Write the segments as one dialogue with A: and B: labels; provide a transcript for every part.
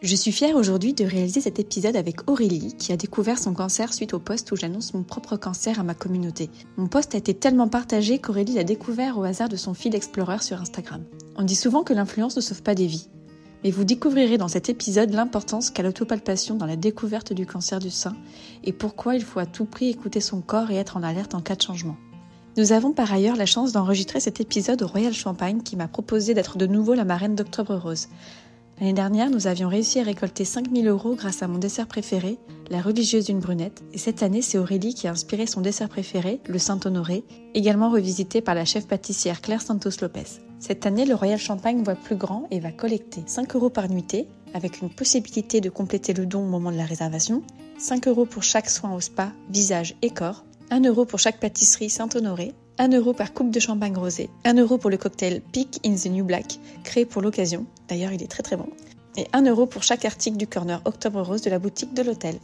A: Je suis fière aujourd'hui de réaliser cet épisode avec Aurélie qui a découvert son cancer suite au post où j'annonce mon propre cancer à ma communauté. Mon post a été tellement partagé qu'Aurélie l'a découvert au hasard de son feed Explorer sur Instagram. On dit souvent que l'influence ne sauve pas des vies. Mais vous découvrirez dans cet épisode l'importance qu'a l'autopalpation dans la découverte du cancer du sein et pourquoi il faut à tout prix écouter son corps et être en alerte en cas de changement. Nous avons par ailleurs la chance d'enregistrer cet épisode au Royal Champagne qui m'a proposé d'être de nouveau la marraine d'Octobre Rose. L'année dernière, nous avions réussi à récolter 5000 euros grâce à mon dessert préféré, la religieuse d'une brunette, et cette année, c'est Aurélie qui a inspiré son dessert préféré, le Saint-Honoré, également revisité par la chef pâtissière Claire Santos Lopez. Cette année, le Royal Champagne voit plus grand et va collecter 5 euros par nuitée, avec une possibilité de compléter le don au moment de la réservation, 5 euros pour chaque soin au spa, visage et corps, 1 euro pour chaque pâtisserie Saint-Honoré, 1 euro par coupe de champagne rosé, 1 euro pour le cocktail Peak in the New Black, créé pour l'occasion, d'ailleurs il est très très bon, et 1 euro pour chaque article du corner Octobre Rose de la boutique de l'hôtel.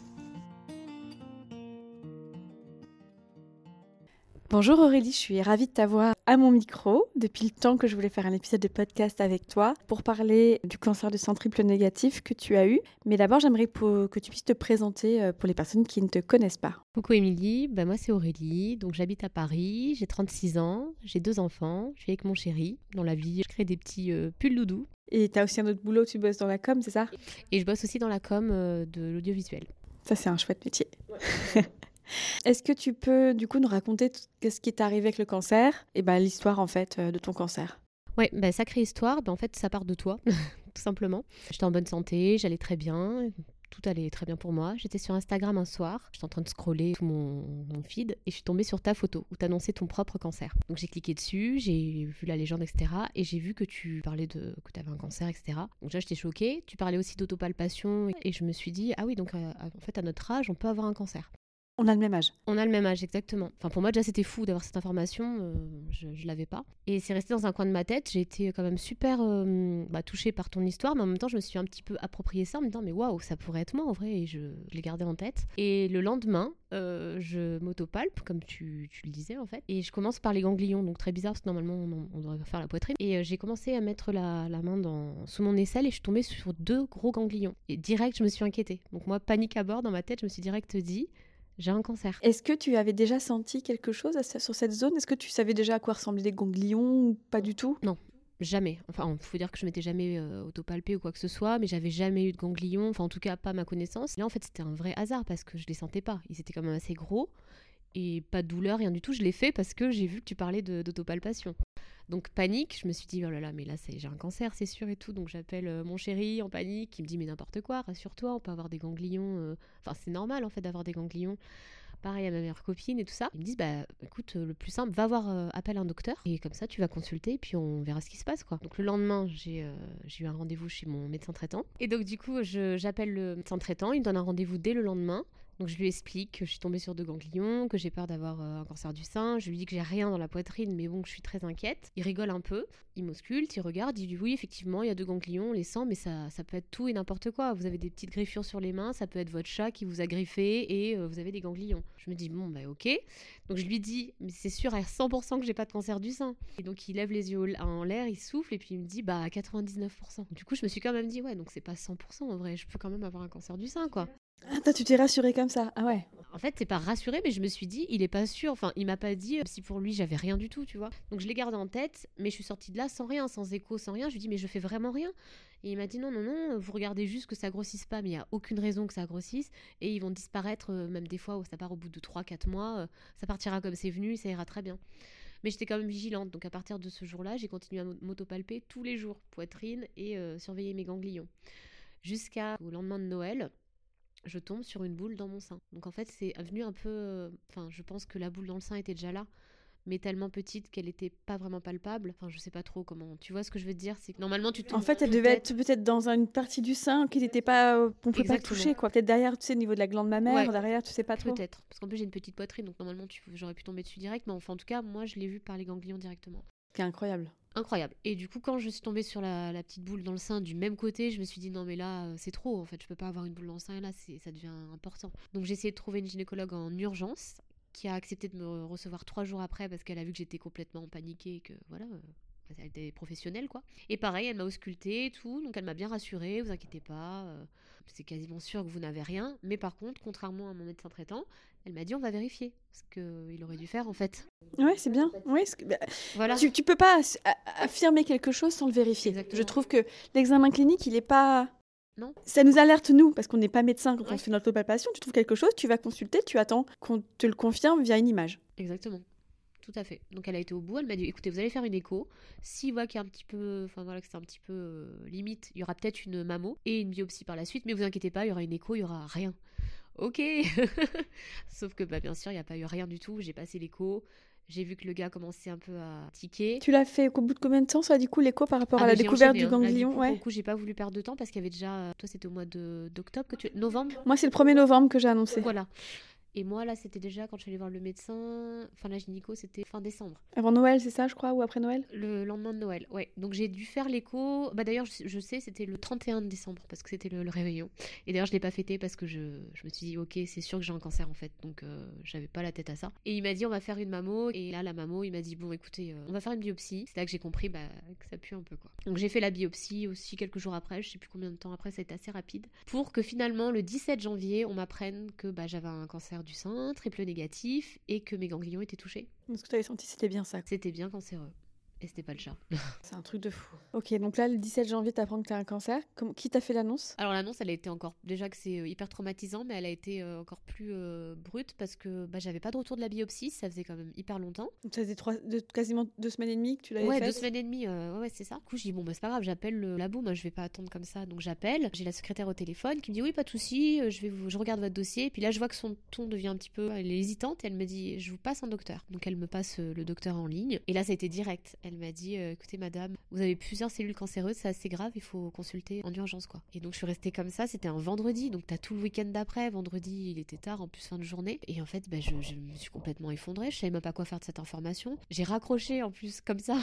A: Bonjour Aurélie, je suis ravie de t'avoir à mon micro depuis le temps que je voulais faire un épisode de podcast avec toi pour parler du cancer du sang triple négatif que tu as eu. Mais d'abord, j'aimerais que tu puisses te présenter euh, pour les personnes qui ne te connaissent pas.
B: Coucou Émilie, ben moi c'est Aurélie, donc j'habite à Paris, j'ai 36 ans, j'ai deux enfants, je suis avec mon chéri. Dans la vie, je crée des petits euh, pulls doudou.
A: Et tu as aussi un autre boulot, tu bosses dans la com, c'est ça?
B: Et je bosse aussi dans la com euh, de l'audiovisuel.
A: Ça c'est un chouette métier. Est-ce que tu peux du coup nous raconter ce qui est arrivé avec le cancer et ben, l'histoire en fait euh, de ton cancer?
B: Ouais, bah, sacrée histoire. Ben, en fait, ça part de toi, tout simplement. J'étais en bonne santé, j'allais très bien, tout allait très bien pour moi. J'étais sur Instagram un soir, j'étais en train de scroller tout mon, feed et je suis tombée sur ta photo où tu annonçais ton propre cancer. Donc j'ai cliqué dessus, j'ai vu la légende, etc. Et j'ai vu que tu parlais de que tu avais un cancer, etc. Donc déjà j'étais choquée. Tu parlais aussi d'autopalpation et je me suis dit, ah oui, donc euh, en fait à notre âge, on peut avoir un cancer.
A: On a le même âge.
B: On a le même âge, exactement. Enfin, pour moi, déjà, c'était fou d'avoir cette information. Euh, je ne l'avais pas. Et c'est resté dans un coin de ma tête. J'ai été quand même super euh, bah, touchée par ton histoire, mais en même temps, je me suis un petit peu approprié ça en me disant, mais waouh, ça pourrait être moi en vrai. Et je, l'ai gardé en tête. Et le lendemain, euh, je m'autopalpe, comme tu, le disais en fait. Et je commence par les ganglions. Donc très bizarre, parce que normalement, on, devrait faire la poitrine. Et j'ai commencé à mettre la, main dans, sous mon aisselle et je suis tombée sur deux gros ganglions. Et direct, je me suis inquiétée. Donc moi, panique à bord dans ma tête, je me suis direct dit j'ai un cancer.
A: Est-ce que tu avais déjà senti quelque chose sur cette zone? Est-ce que tu savais déjà à quoi ressemblaient les ganglions ou pas du tout?
B: Non, jamais. Enfin, il faut dire que je m'étais jamais euh, autopalpée ou quoi que ce soit, mais j'avais jamais eu de ganglions, enfin en tout cas pas ma connaissance. Là en fait c'était un vrai hasard parce que je les sentais pas. Ils étaient quand même assez gros et pas de douleur, rien du tout. Je l'ai fait parce que j'ai vu que tu parlais d'autopalpation. Donc panique, je me suis dit oh là là mais là j'ai un cancer c'est sûr et tout donc j'appelle euh, mon chéri en panique, il me dit mais n'importe quoi, rassure-toi, on peut avoir des ganglions euh. enfin c'est normal en fait d'avoir des ganglions. Pareil à ma meilleure copine et tout ça. Ils me disent bah écoute le plus simple va voir euh, appelle un docteur et comme ça tu vas consulter et puis on verra ce qui se passe quoi. Donc le lendemain j'ai eu un rendez-vous chez mon médecin traitant et donc du coup j'appelle le médecin traitant, il me donne un rendez-vous dès le lendemain. Donc je lui explique que je suis tombée sur deux ganglions, que j'ai peur d'avoir euh, un cancer du sein. Je lui dis que j'ai rien dans la poitrine, mais bon, je suis très inquiète. Il rigole un peu, il m'ausculte, il regarde, il dit oui, effectivement, il y a deux ganglions, on les sent, mais ça, ça peut être tout et n'importe quoi. Vous avez des petites griffures sur les mains, ça peut être votre chat qui vous a griffé et euh, vous avez des ganglions. Je me dis bon, bah ok. Donc je lui dis, mais c'est sûr à 100% que j'ai pas de cancer du sein. Et donc il lève les yeux en l'air, il souffle et puis il me dit bah à 99%. Du coup, je me suis quand même dit ouais, donc c'est pas 100% en vrai, je peux quand même avoir un cancer du sein quoi.
A: Ah, tu t'es rassurée comme ça Ah ouais.
B: En fait, c'est pas rassuré, mais je me suis dit, il est pas sûr. Enfin, il m'a pas dit euh, si pour lui j'avais rien du tout, tu vois. Donc je l'ai gardé en tête, mais je suis sortie de là sans rien, sans écho, sans rien. Je lui dis, mais je fais vraiment rien. Et il m'a dit, non, non, non, vous regardez juste que ça grossisse pas, mais il y a aucune raison que ça grossisse. Et ils vont disparaître, euh, même des fois où ça part au bout de 3-4 mois. Euh, ça partira comme c'est venu, ça ira très bien. Mais j'étais quand même vigilante. Donc à partir de ce jour-là, j'ai continué à m'autopalper tous les jours, poitrine et surveiller mes ganglions. Jusqu'au lendemain de Noël, je tombe sur une boule dans mon sein. Donc en fait, c'est venu un peu. Enfin, je pense que la boule dans le sein était déjà là, mais tellement petite qu'elle n'était pas vraiment palpable. Enfin, je sais pas trop comment. Tu vois ce que je veux dire C'est que normalement, tu
A: En fait, elle devait être peut-être dans une partie du sein qui n'était pas. Euh, on peut pas toucher, quoi. Peut-être derrière, tu sais, au niveau de la glande mammaire, derrière, tu sais pas trop.
B: Peut-être. Parce qu'en plus, j'ai une petite poitrine, donc normalement, j'aurais pu tomber dessus direct. Mais enfin, en tout cas, moi, je l'ai vu par les ganglions directement.
A: C'est incroyable
B: incroyable. Et du coup, quand je suis tombée sur la, petite boule dans le sein du même côté, je me suis dit non, mais là, euh, c'est trop. En fait, je peux pas avoir une boule dans le sein. Et là, ça devient important. Donc, j'ai essayé de trouver une gynécologue en urgence qui a accepté de me recevoir trois jours après parce qu'elle a vu que j'étais complètement paniquée et que voilà, euh, elle était professionnelle quoi. Et pareil, elle m'a ausculté et tout, donc elle m'a bien rassurée, vous inquiétez pas, euh, c'est quasiment sûr que vous n'avez rien. Mais par contre, contrairement à mon médecin traitant, elle m'a dit on va vérifier ce qu'il aurait dû faire en fait.
A: Ouais, c'est bien. Ouais, bah, voilà. Tu, tu peux pas affirmer quelque chose sans le vérifier. Je trouve que l'examen clinique, il est pas
B: non.
A: Ça nous alerte, nous, parce qu'on n'est pas médecin quand on fait notre palpation. Tu trouves quelque chose, tu vas consulter, tu attends qu'on te le confirme via une image.
B: Exactement. Tout à fait. Donc elle a été au bout, elle m'a dit écoutez, vous allez faire une écho. S'il voit qu'il y a un petit peu, enfin voilà, que c'est un petit peu euh, limite, il y aura peut-être une mammo et une biopsie par la suite, mais vous inquiétez pas, il y aura une écho, il y aura rien. Ok Sauf que bah, bien sûr, il n'y a pas eu rien du tout. J'ai passé l'écho, j'ai vu que le gars commençait un peu à tiquer.
A: Tu l'as fait au bout de combien de temps ça du coup l'écho par rapport ah, à la découverte du hein. ganglion?
B: ouais. Du coup, j'ai pas voulu perdre de temps parce qu'il y avait déjà toi c'était au mois d'octobre que tu novembre?
A: Moi c'est le 1er novembre que j'ai annoncé.
B: Voilà. Et moi, là, c'était déjà quand je suis allée voir le médecin, enfin la gynéco, c'était fin décembre.
A: Avant Noël, c'est ça, je crois, ou après Noël?
B: Le lendemain de Noël, ouais. Donc j'ai dû faire l'écho. Bah d'ailleurs, je, sais, c'était le 31 décembre, parce que c'était le, réveillon. Et d'ailleurs, je l'ai pas fêté parce que je, je, me suis dit, ok, c'est sûr que j'ai un cancer en fait. Donc euh, j'avais pas la tête à ça. Et il m'a dit, on va faire une mammo. Et là, la mammo, il m'a dit, bon, écoutez, euh, on va faire une biopsie. C'est là que j'ai compris bah, que ça pue un peu, quoi. Donc j'ai fait la biopsie aussi quelques jours après, je sais plus combien de temps après, ça a été assez rapide. Pour que finalement, le 17 janvier, on m'apprenne que bah, j'avais un cancer du sein, triple négatif et que mes ganglions étaient touchés.
A: Ce que tu avais senti, c'était bien ça.
B: C'était bien cancéreux c'était pas le chat.
A: c'est un truc de fou. Ok, donc là, le 17 janvier, tu apprends que tu as un cancer. qui t'a fait l'annonce?
B: Alors, l'annonce, elle a été encore. Déjà que c'est euh, hyper traumatisant, mais elle a été euh, encore plus euh, brute parce que bah, j'avais pas de retour de la biopsie. Ça faisait quand même hyper longtemps.
A: Ça faisait trois, quasiment deux semaines et demie que tu l'avais
B: ouais,
A: fait
B: deux semaines et demie. ouais, c'est ça. Du coup, je dis, bon, bah, c'est pas grave, j'appelle le labo. Moi, je vais pas attendre comme ça. Donc, j'appelle. J'ai la secrétaire au téléphone qui me dit, oui, pas de souci, je, vais je regarde votre dossier. Et puis là, je vois que son ton devient un petit peu. Elle est hésitante et elle me dit, je vous passe un docteur. Donc, elle me passe le docteur en ligne. Et là, ça a été direct. Elle m'a dit, écoutez, madame, vous avez plusieurs cellules cancéreuses, c'est assez grave, il faut consulter en urgence, quoi. Et donc, je suis restée comme ça, c'était un vendredi, donc t'as tout le week-end d'après. Vendredi, il était tard, en plus fin de journée. Et en fait, bah, je, je me suis complètement effondrée, je savais même pas quoi faire de cette information. J'ai raccroché, en plus, comme ça.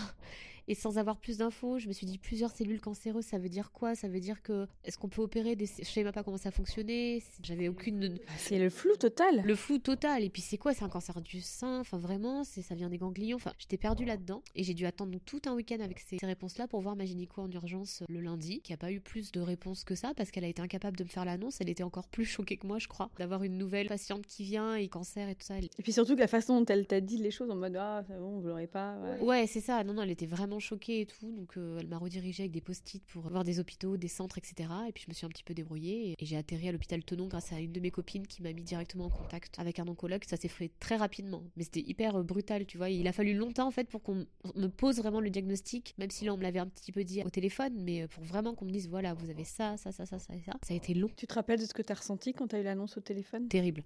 B: Et sans avoir plus d'infos, je me suis dit plusieurs cellules cancéreuses, ça veut dire quoi? Ça veut dire que est-ce qu'on peut opérer des je savais même pas comment ça fonctionnait, j'avais aucune
A: ah, C'est le flou total.
B: Le flou total et puis c'est quoi? C'est un cancer du sein, enfin vraiment, c'est ça vient des ganglions? Enfin, j'étais perdue là-dedans et j'ai dû attendre tout un week-end avec ces, réponses-là pour voir ma gynéco en urgence le lundi, qui a pas eu plus de réponses que ça parce qu'elle a été incapable de me faire l'annonce, elle était encore plus choquée que moi, je crois, d'avoir une nouvelle patiente qui vient et cancer et tout ça. Et
A: puis surtout que la façon dont elle t'a dit les choses en mode ah, c'est bon, vous l'aurez pas.
B: Ouais, c'est ça. Non non, elle était vraiment choquée et tout donc euh, elle m'a redirigée avec des post-it pour voir des hôpitaux, des centres, etc. Et puis je me suis un petit peu débrouillée et, j'ai atterri à l'hôpital Tenon grâce à une de mes copines qui m'a mis directement en contact avec un oncologue. Ça s'est fait très rapidement, mais c'était hyper euh, brutal, tu vois. Il a fallu longtemps en fait pour qu'on me pose vraiment le diagnostic, même si là on me l'avait un petit peu dit au téléphone, mais euh, pour vraiment qu'on me dise voilà, vous avez ça, ça, ça, ça, ça et ça. Ça a été long.
A: Tu te rappelles de ce que tu as ressenti quand tu as eu l'annonce au téléphone?
B: Terrible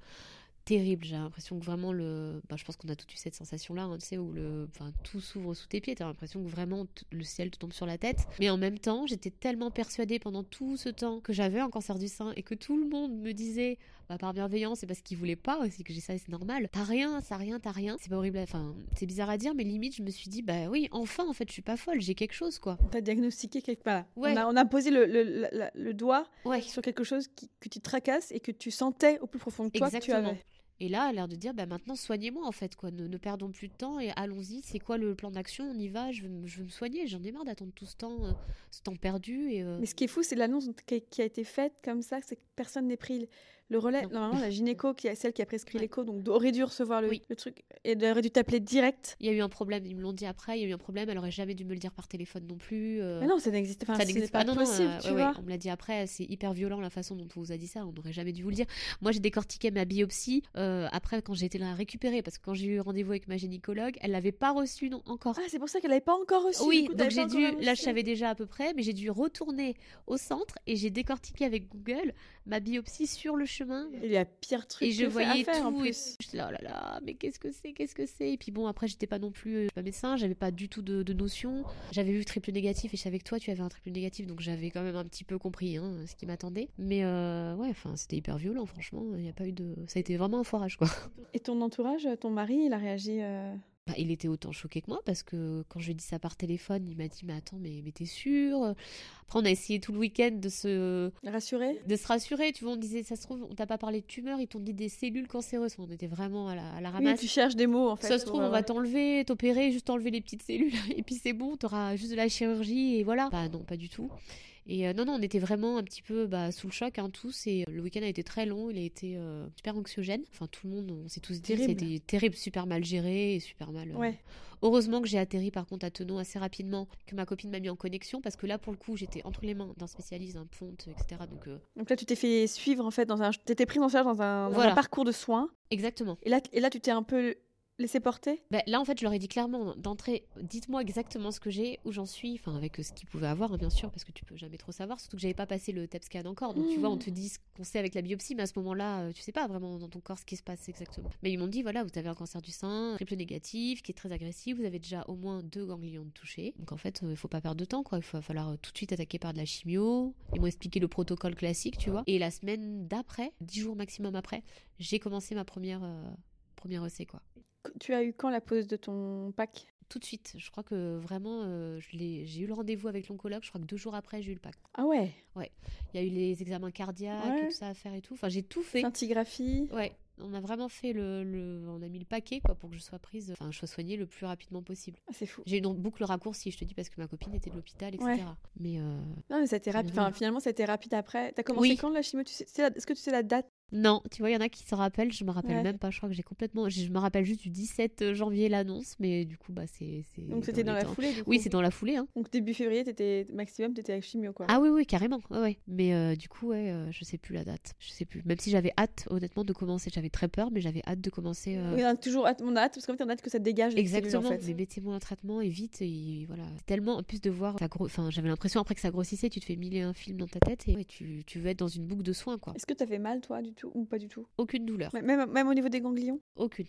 B: terrible. J'ai l'impression que vraiment le. Bah, je pense qu'on a tout eu cette sensation-là, hein, tu sais, où le... enfin, tout s'ouvre sous tes pieds. T'as l'impression que vraiment le ciel te tombe sur la tête. Mais en même temps, j'étais tellement persuadée pendant tout ce temps que j'avais un cancer du sein et que tout le monde me disait, bah, par bienveillance, c'est parce qu'ils voulaient pas aussi que j'ai ça et c'est normal. T'as rien, ça rien, t'as rien. C'est pas horrible. Enfin, c'est bizarre à dire, mais limite, je me suis dit, bah oui, enfin, en fait, je suis pas folle, j'ai quelque chose, quoi.
A: T'as diagnostiqué quelque part. Ouais. On, a, posé le, le, le, doigt sur quelque chose que tu tracasses et que tu sentais au plus profond de toi que tu avais.
B: Et là, a l'air de dire, bah maintenant soignez-moi en fait, quoi. Ne, perdons plus de temps et allons-y. C'est quoi le plan d'action? On y va. Je veux, me soigner. J'en ai marre d'attendre tout ce temps, euh, ce temps perdu. Et, euh
A: Mais ce qui est fou, c'est l'annonce qui, a été faite comme ça, c'est que personne n'ait pris le relais. Normalement, la gynéco, qui est celle qui a prescrit l'écho, donc aurait dû recevoir le, le truc et elle aurait dû t'appeler direct.
B: Il y a eu un problème, ils me l'ont dit après, il y a eu un problème, elle aurait jamais dû me le dire par téléphone non plus.
A: Euh. Mais non, ça n'existe pas. Ça n'existe pas. Non, possible, tu vois.
B: on me l'a dit après, c'est hyper violent la façon dont on vous a dit ça, on n'aurait jamais dû vous le dire. Moi, j'ai décortiqué ma biopsie euh, après quand j'ai été là à récupérer, parce que quand j'ai eu rendez-vous avec ma gynécologue, elle l'avait pas reçu non encore.
A: Ah, c'est pour ça qu'elle l'avait pas encore reçu.
B: Oui, donc j'ai dû, là je savais déjà à peu près, mais j'ai dû retourner au centre et j'ai décortiqué avec Google ma biopsie sur le chemin.
A: Il y a pire truc
B: et je voyais
A: faire,
B: tout
A: en plus.
B: et là oh là là mais qu'est-ce que c'est qu'est-ce que c'est? Et puis bon après j'étais pas non plus euh, pas médecin j'avais pas du tout de, de notion. J'avais vu triple négatif et je savais que toi tu avais un triple négatif donc j'avais quand même un petit peu compris hein, ce qui m'attendait. Mais euh, ouais enfin c'était hyper violent franchement. Il y a pas eu de ça a été vraiment un forage quoi.
A: Et ton entourage ton mari il a réagi euh,
B: Bah, il était autant choqué que moi parce que quand je lui ai dit ça par téléphone, il m'a dit mais attends mais, mais t'es sûr? Après on a essayé tout le week-end de se
A: rassurer,
B: de se rassurer. Tu vois, on disait ça se trouve on t'a pas parlé de tumeur, ils t'ont dit des cellules cancéreuses. On était vraiment à la, à la ramasse.
A: Oui, tu cherches des mots en fait.
B: Ça se trouve on va t'enlever, t'opérer, juste enlever les petites cellules et puis c'est bon, t'auras juste de la chirurgie et voilà. Bah non pas du tout. Et euh, non, non, on était vraiment un petit peu bah, sous le choc, hein, tous. Et euh, le week-end a été très long, il a été euh, super anxiogène. Enfin, tout le monde, on s'est tous dit, c'était terrible, super mal géré et super mal.
A: Ouais.
B: Heureusement que j'ai atterri par contre à Tenon assez rapidement, que ma copine m'a mis en connexion, parce que là, pour le coup, j'étais entre les mains d'un spécialiste, d'un ponte, etc. Donc,
A: Donc là, tu t'es fait suivre en fait, dans un... tu étais prise en charge dans un, dans un parcours de soins.
B: Exactement.
A: Et là, et là tu t'es un peu laisser porter?
B: Ben, Là, en fait, je leur ai dit clairement d'entrée, dites-moi exactement ce que j'ai, où j'en suis, enfin, avec ce qu'ils pouvaient avoir, hein, bien sûr, parce que tu peux jamais trop savoir, surtout que j'avais pas passé le TEP scan encore. Donc, tu vois, on te dit ce qu'on sait avec la biopsie, mais à ce moment-là, euh, tu sais pas vraiment dans ton corps ce qui se passe exactement. Mais ils m'ont dit, voilà, vous avez un cancer du sein, triple négatif, qui est très agressif, vous avez déjà au moins deux ganglions touchés. Donc, en fait, euh, il faut pas perdre de temps, quoi. Il va falloir euh, tout de suite attaquer par de la chimio. Ils m'ont expliqué le protocole classique, tu vois. Et la semaine d'après, dix jours maximum après, j'ai commencé ma première, première EC, quoi.
A: Tu as eu quand la pose de ton pack?
B: Tout de suite. Je crois que vraiment, euh, j'ai eu le rendez-vous avec l'oncologue. Je crois que deux jours après, j'ai eu le pack.
A: Ah ouais?
B: Ouais. Il y a eu les examens cardiaques et tout ça à faire et tout. Enfin, j'ai tout fait.
A: Scintigraphie?
B: Ouais. On a vraiment fait le, On a mis le paquet, quoi, pour que je sois prise. Enfin, je sois soignée le plus rapidement possible.
A: Ah, c'est fou.
B: J'ai une boucle raccourcie, je te dis, parce que ma copine était de l'hôpital, etc. Mais. Euh,
A: non, mais ça a été rapide. Enfin, finalement, ça a été rapide après. T'as commencé quand la chimio? Est-ce que tu sais la date?
B: Non, tu vois, il y en a qui se rappellent, je me rappelle même pas, je crois que j'ai complètement... Je me rappelle juste du 17 janvier l'annonce, mais du coup, bah c'est...
A: Donc c'était dans, la foulée du coup.
B: Oui, c'est dans la foulée. Hein.
A: Donc début février, étais... maximum, t'étais avec chimio, quoi.
B: Ah oui, oui, carrément, ouais, ouais. Mais euh, du coup, ouais, euh, je sais plus la date, je sais plus. Même si j'avais hâte, honnêtement, de commencer, j'avais très peur, mais j'avais hâte de commencer... Euh...
A: Oui, on a toujours hâte, on a hâte, parce qu'en fait, on a hâte que ça dégage
B: Exactement,
A: cellules, en fait.
B: mais mettez-moi un traitement et vite, et voilà. Tellement, en plus de voir, ça gros... enfin, j'avais l'impression après que ça grossissait, tu te fais mille et un film dans ta tête, et tu, tu veux être dans une boucle de soins, quoi.
A: Est-ce que t'avais mal, toi, du tout, ou pas du tout?
B: Aucune douleur.
A: Même, même au niveau des ganglions?
B: Aucune.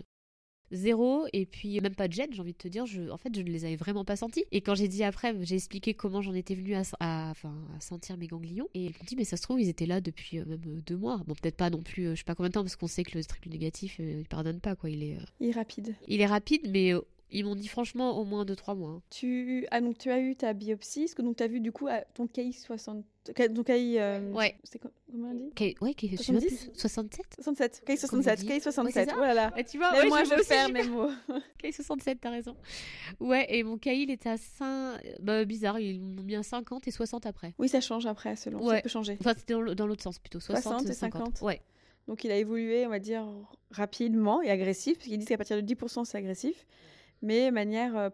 B: Zéro, et puis même pas de gêne, j'ai envie de te dire, je, en fait, je ne les avais vraiment pas sentis. Et quand j'ai dit après, j'ai expliqué comment j'en étais venue à, à, à, sentir mes ganglions, et ils m'ont dit, mais ça se trouve, ils étaient là depuis euh, même euh, deux mois. Bon, peut-être pas non plus, euh, je sais pas combien de temps, parce qu'on sait que le triple négatif, il pardonne pas, quoi. Il est,
A: il est rapide.
B: Il est rapide, mais ils m'ont dit franchement au moins 2-3 mois. Hein.
A: Tu... Ah, donc tu as eu ta biopsie, ce que donc tu as vu du coup ton KI 60. Donc KI. Euh...
B: Ouais.
A: C'est comment on dit?
B: K... Ouais, KI 70 67
A: 67. KI 67. KI 67. oh là là.
B: Et tu vois, ouais,
A: moi je, perds mes mots.
B: KI 67, t'as raison. Ouais, et mon KI il était à 5. Bah, bizarre, ils m'ont mis à 50 et 60 après.
A: Oui, ça change après, selon. Ouais. Ça peut changer.
B: Enfin, c'était dans l'autre sens plutôt. 60, 60 et 50. 50. Ouais.
A: Donc il a évolué, on va dire, rapidement et agressif, parce qu'ils disent qu'à partir de 10%, c'est agressif mais manière. Euh,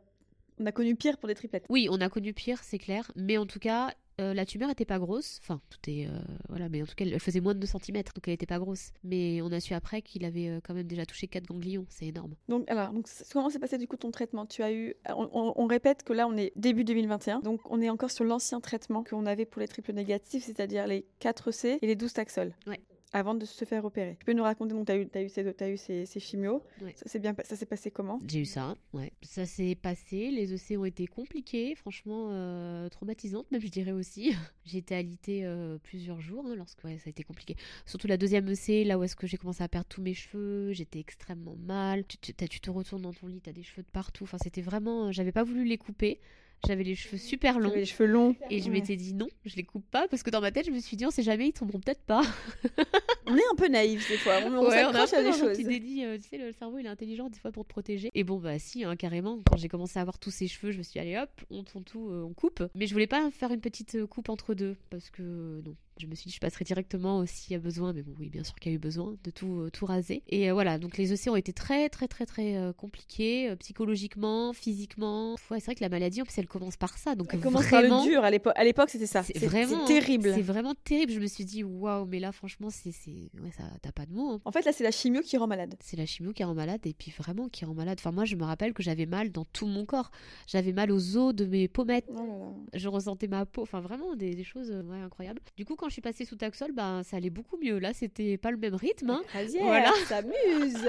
A: on a connu pire pour des triplettes.
B: Oui, on a connu pire, c'est clair. Mais en tout cas, euh, la tumeur était pas grosse. Enfin, tout est. Euh, voilà, mais en tout cas, elle faisait moins de 2 cm, donc elle était pas grosse. Mais on a su après qu'il avait quand même déjà touché 4 ganglions. C'est énorme.
A: Donc, alors, donc, comment s'est passé du coup ton traitement? Tu as eu. On, répète que là, on est début 2021. Donc, on est encore sur l'ancien traitement qu'on avait pour les triples négatifs, c'est-à-dire les 4C et les 12 taxols.
B: Ouais
A: avant de se faire opérer. Tu peux nous raconter, donc tu as eu, as eu, ces, as eu ces, ces chimios, ça s'est bien ça s'est passé comment?
B: J'ai eu ça, ouais. Ça s'est passé, les EC ont été compliqués, franchement euh, traumatisantes même je dirais aussi. j'ai été alitée euh, plusieurs jours hein, lorsque ouais, ça a été compliqué. Surtout la deuxième EC, là où est-ce que j'ai commencé à perdre tous mes cheveux, j'étais extrêmement mal. Tu, tu, tu, te retournes dans ton lit, tu as des cheveux de partout. Enfin, c'était vraiment, j'avais pas voulu les couper. J'avais les cheveux super longs.
A: les cheveux longs.
B: Et je m'étais dit non, je les coupe pas parce que dans ma tête, je me suis dit on sait jamais, ils tomberont peut-être pas.
A: on est un peu naïf des fois. On, ouais, on s'accroche à des choses.
B: Petit euh, tu sais, le cerveau il est intelligent des fois pour te protéger. Et bon, bah si, hein, carrément. Quand j'ai commencé à avoir tous ces cheveux, je me suis dit allez hop, on tourne tout, euh, on coupe. Mais je voulais pas faire une petite euh, coupe entre deux parce que non, je me suis dit, je passerai directement s'il y a besoin, mais bon, oui, bien sûr qu'il y a eu besoin de tout, euh, tout raser. Et euh, voilà, donc les EC ont été très, très, très, très euh, compliqués, psychologiquement, physiquement. Ouais, c'est vrai que la maladie, en plus, elle commence par ça. Donc
A: elle commence par le dur. À l'époque, c'était ça. C'est vraiment terrible.
B: C'est vraiment terrible. Je me suis dit, waouh, mais là, franchement, c'est, ouais, ça, t'as pas de mots. Hein.
A: En fait, là, c'est la chimio qui rend malade.
B: C'est la chimio qui rend malade, et puis vraiment qui rend malade. Enfin, moi, je me rappelle que j'avais mal dans tout mon corps. J'avais mal aux os de mes pommettes. Oh je ressentais ma peau. Enfin, vraiment des, des choses ouais, incroyables. Du coup, quand je suis passée sous Taxol, ben, ça allait beaucoup mieux. Là, c'était pas le même rythme. Hein.
A: Voilà, s'amuse.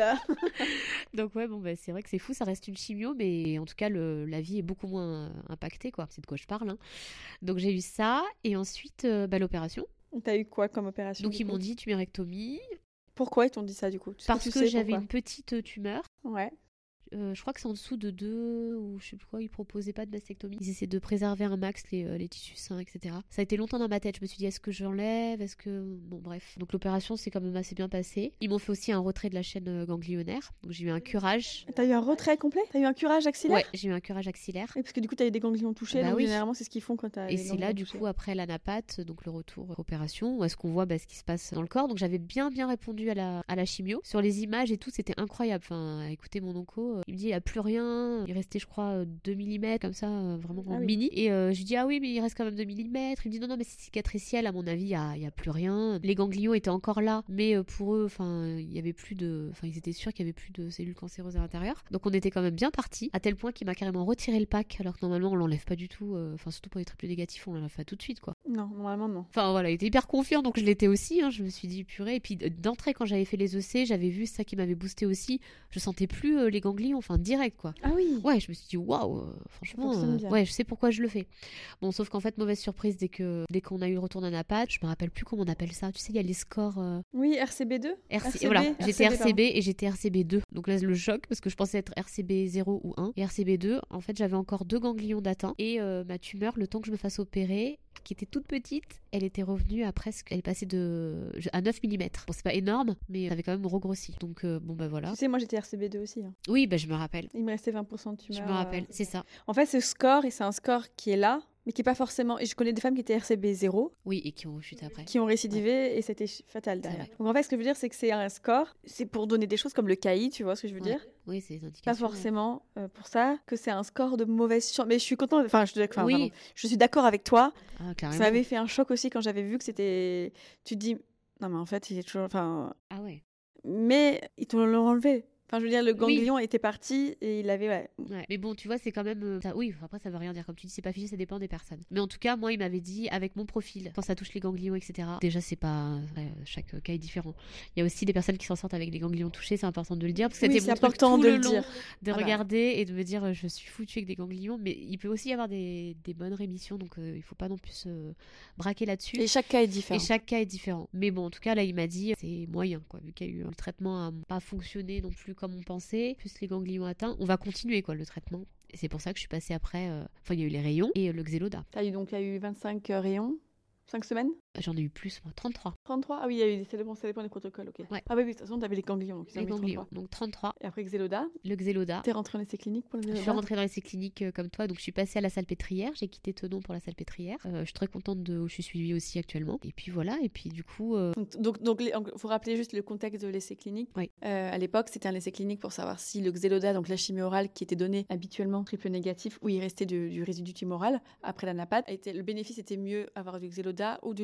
B: Donc ouais, bon, ben, c'est vrai que c'est fou, ça reste une chimio, mais en tout cas, le, la vie est beaucoup moins impactée, quoi. C'est de quoi je parle. Hein. Donc j'ai eu ça, et ensuite, euh, bah, l'opération.
A: T'as eu quoi comme opération
B: Donc ils m'ont dit tumérectomie.
A: Pourquoi ils t'ont dit ça du coup?
B: Parce que, j'avais une petite tumeur.
A: Ouais.
B: Euh, je crois que c'est en dessous de 2 ou je sais plus quoi, ils proposaient pas de mastectomie. Ils essaient de préserver un max les, euh, les tissus sains, etc. Ça a été longtemps dans ma tête. Je me suis dit, est-ce que j'enlève? Est-ce que. Bon, bref. Donc l'opération s'est quand même assez bien passée. Ils m'ont fait aussi un retrait de la chaîne euh, ganglionnaire. Donc j'ai eu un curage.
A: T'as eu un retrait complet? T'as eu un curage axillaire?
B: Ouais, j'ai eu un curage axillaire.
A: Et parce que du coup, t'as eu des ganglions touchés.
B: Bah
A: donc
B: oui.
A: généralement, c'est ce qu'ils font quand t'as.
B: Et c'est là, du coup, après l'anapathe, donc le retour opération, où est-ce qu'on voit bah, ce qui se passe dans le corps. Donc j'avais bien, bien répondu à la, à la chimio. Sur les images et tout, c'était incroyable. Enfin, écoutez, mon onco, il me dit, il n'y a plus rien. Il restait, je crois, 2 mm, comme ça, euh, vraiment
A: Ah oui.
B: mini. Et euh, je lui dis, ah oui, mais il reste quand même 2 mm. Il me dit, non, non, mais c'est cicatriciel, à mon avis, il n'y a, y a plus rien. Les ganglions étaient encore là, mais euh, pour eux, enfin, il y avait plus de. Enfin, ils étaient sûrs qu'il y avait plus de cellules cancéreuses à l'intérieur. Donc on était quand même bien parti, à tel point qu'il m'a carrément retiré le pack, alors que normalement, on l'enlève pas du tout. euh, Enfin, surtout pour les triple négatifs, on l'enlève pas tout de suite, quoi.
A: Non, normalement, non.
B: Enfin voilà, il était hyper confiant, donc je l'étais aussi. hein. Je me suis dit purée. Et puis euh, d'entrée, quand j'avais fait les EC, j'avais vu ça qui m'avait boosté aussi. Je sentais plus euh, les ganglions, enfin direct quoi.
A: Ah oui
B: Ouais, je me suis dit waouh, euh, franchement, euh, ouais, je sais pourquoi je le fais. Bon, sauf qu'en fait, mauvaise surprise dès que dès qu'on a eu le retour d'un appât, je me rappelle plus comment on appelle ça. Tu sais, il y a les scores. euh,
A: Oui, RCB2
B: RC... voilà, j'étais. RCB et j'étais RCB 2. Donc là, le choc, parce que je pensais être RCB 0 ou 1. Et RCB 2, en fait, j'avais encore deux ganglions d'atteint. Et euh, ma tumeur, le temps que je me fasse opérer, qui était toute petite, elle était revenue à presque. Elle est passée de. à 9 mm. Bon, c'est pas énorme, mais ça avait quand même regrossi. Donc, euh, bon, bah voilà.
A: Tu sais, moi j'étais RCB2 aussi. hein.
B: Oui, bah je me rappelle.
A: Il me restait 20% de tumeur.
B: Je me rappelle,
A: euh,
B: c'est ça.
A: En fait, ce score, et c'est un score qui est là, mais qui est pas forcément. Et je connais des femmes qui étaient RCB 0,
B: Oui, et qui ont rechuté après.
A: qui ont récidivé, et c'était fatal derrière. Donc en fait, ce que je veux dire, c'est que c'est un score, c'est pour donner des choses comme le KI, tu vois ce que je veux
B: Ouais.
A: dire?
B: Oui, c'est
A: Pas
B: ouais.
A: forcément euh, pour ça que c'est un score de mauvaise chance. Mais je suis contente, enfin, je, suis d'accord-
B: Oui.
A: je suis d'accord avec toi.
B: Ah,
A: Ça m'avait fait un choc aussi quand j'avais vu que c'était. Tu te dis, non, mais en fait, il est toujours. Enfin,
B: Ah ouais.
A: mais ils te l'ont enlevé. Enfin, je veux dire, le ganglion était parti et il avait. Ouais.
B: Ouais. Mais bon, tu vois, c'est quand même. euh, ça- oui, après, ça veut rien dire. Comme tu dis, c'est pas figé, ça dépend des personnes. Mais en tout cas, moi, il m'avait dit, avec mon profil, quand ça touche les ganglions, etc. Déjà, c'est pas. ouais, chaque cas est différent. Il y a aussi des personnes qui s'en sortent avec les ganglions touchés, c'est important de le dire. Parce que
A: Oui,
B: c'était
A: c'est
B: mon truc
A: important
B: tout
A: de
B: le
A: le
B: long,
A: dire.
B: de
A: Ah bah.
B: regarder et de me dire, euh, je suis foutu avec des ganglions. Mais il peut aussi y avoir des, des bonnes rémissions, donc euh, il faut pas non plus se braquer là-dessus.
A: Et chaque cas est différent.
B: Et chaque cas est différent. Mais bon, en tout cas, là, il m'a dit c'est moyen, quoi. Vu qu'il y a eu un traitement à pas fonctionné non plus comme on pensait, plus les ganglions atteints, on va continuer, quoi, le traitement. C'est pour ça que je suis passée après. euh, Enfin, il y a eu les rayons et euh, le Xeloda.
A: T'as eu donc il y a eu 25 euh, rayons, 5 semaines?
B: J'en ai eu plus, moi, 33.
A: 33 Ah oui, il y a eu, ça dépend, ça dépend des protocoles, ok.
B: Ouais.
A: Ah oui, oui, de toute façon, t'avais les ganglions, donc
B: Les ganglions.
A: 33.
B: Donc 33.
A: Et après Xeloda,
B: Le Xeloda.
A: t'es rentré en essai clinique pour le
B: Je suis rentrée dans l'essai clinique euh, comme toi, donc je suis passée à la salpêtrière. J'ai quitté Tenon pour la salpêtrière. Euh, je suis très contente de où je suis suivie aussi actuellement. Et puis voilà, et puis du coup, euh,
A: Donc, donc, les- faut rappeler juste le contexte de l'essai clinique.
B: Oui.
A: À l'époque, c'était un essai clinique pour savoir si le Xeloda, donc la chimie orale qui était donnée habituellement triple négatif, où il restait du résidu tumoral après la napate, était, le bénéfice était mieux avoir du Xeloda ou de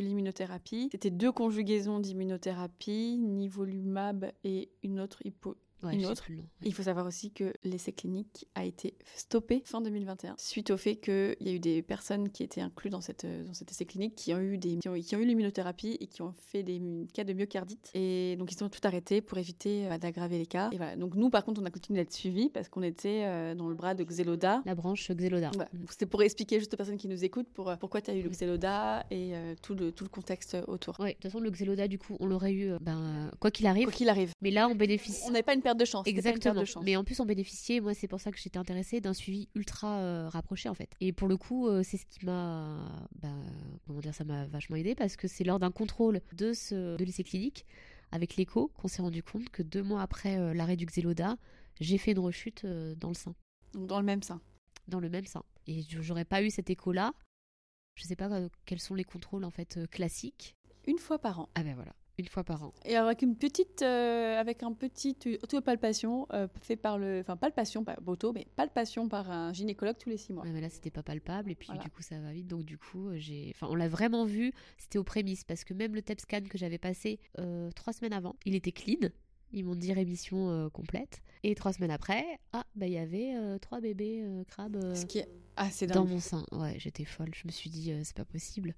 A: C'était deux conjugaisons d'immunothérapie, nivolumab et une autre hypo.
B: Ouais,
A: Une autre. Il faut savoir aussi que l'essai clinique a été stoppé fin 2021 suite au fait qu'il y a eu des personnes qui étaient incluses dans, cette, dans cet essai clinique qui ont eu, des, qui ont, qui ont eu l'immunothérapie et qui ont fait des cas de myocardite. Et donc ils ont tout arrêté pour éviter euh, d'aggraver les cas. Et voilà. Donc nous, par contre, on a continué d'être suivis parce qu'on était euh, dans le bras de Xeloda.
B: La branche Xeloda.
A: Ouais. C'était pour expliquer juste aux personnes qui nous écoutent pour, euh, pourquoi tu as eu le Xeloda et tout, le, tout le contexte autour.
B: Ouais, de toute façon, le Xeloda, du coup, on l'aurait eu, ben, quoi qu'il arrive.
A: Quoi qu'il arrive.
B: Mais là, on bénéficie.
A: On n'avait pas une perte de chance.
B: Exactement.
A: de chance.
B: Mais en plus, on bénéficiait, moi, c'est pour ça que j'étais intéressée d'un suivi ultra euh, rapproché, en fait. Et pour le coup, euh, c'est ce qui m'a. bah, comment dire, ça m'a vachement aidé parce que c'est lors d'un contrôle de, ce, de l'essai clinique avec l'écho qu'on s'est rendu compte que deux mois après euh, l'arrêt du Xeloda, j'ai fait une rechute euh, dans le sein,
A: Donc dans le même sein.
B: dans le même sein. Et j'aurais pas eu cet écho-là. Je sais pas quels sont les contrôles, en fait, classiques.
A: Une fois par an.
B: Ah ben voilà, une fois par an.
A: Et avec une petite, euh, avec un petit autopalpation euh, fait par le, enfin palpation, pas boto, mais palpation par un gynécologue tous les six mois.
B: Ouais, mais là, c'était pas palpable. Et puis,
A: Voilà.
B: du coup, ça va vite. Donc, du coup, euh, j'ai. Enfin, on l'a vraiment vu. C'était aux prémices. Parce que même le TEP scan que j'avais passé euh, trois semaines avant, il était clean. Ils m'ont dit rémission euh, complète. Et trois semaines après, ah, bah, il y avait euh, trois bébés euh, crabes euh,
A: Ce qui est assez
B: dans mon sein. Ouais, j'étais folle. Je me suis dit, euh, c'est pas possible.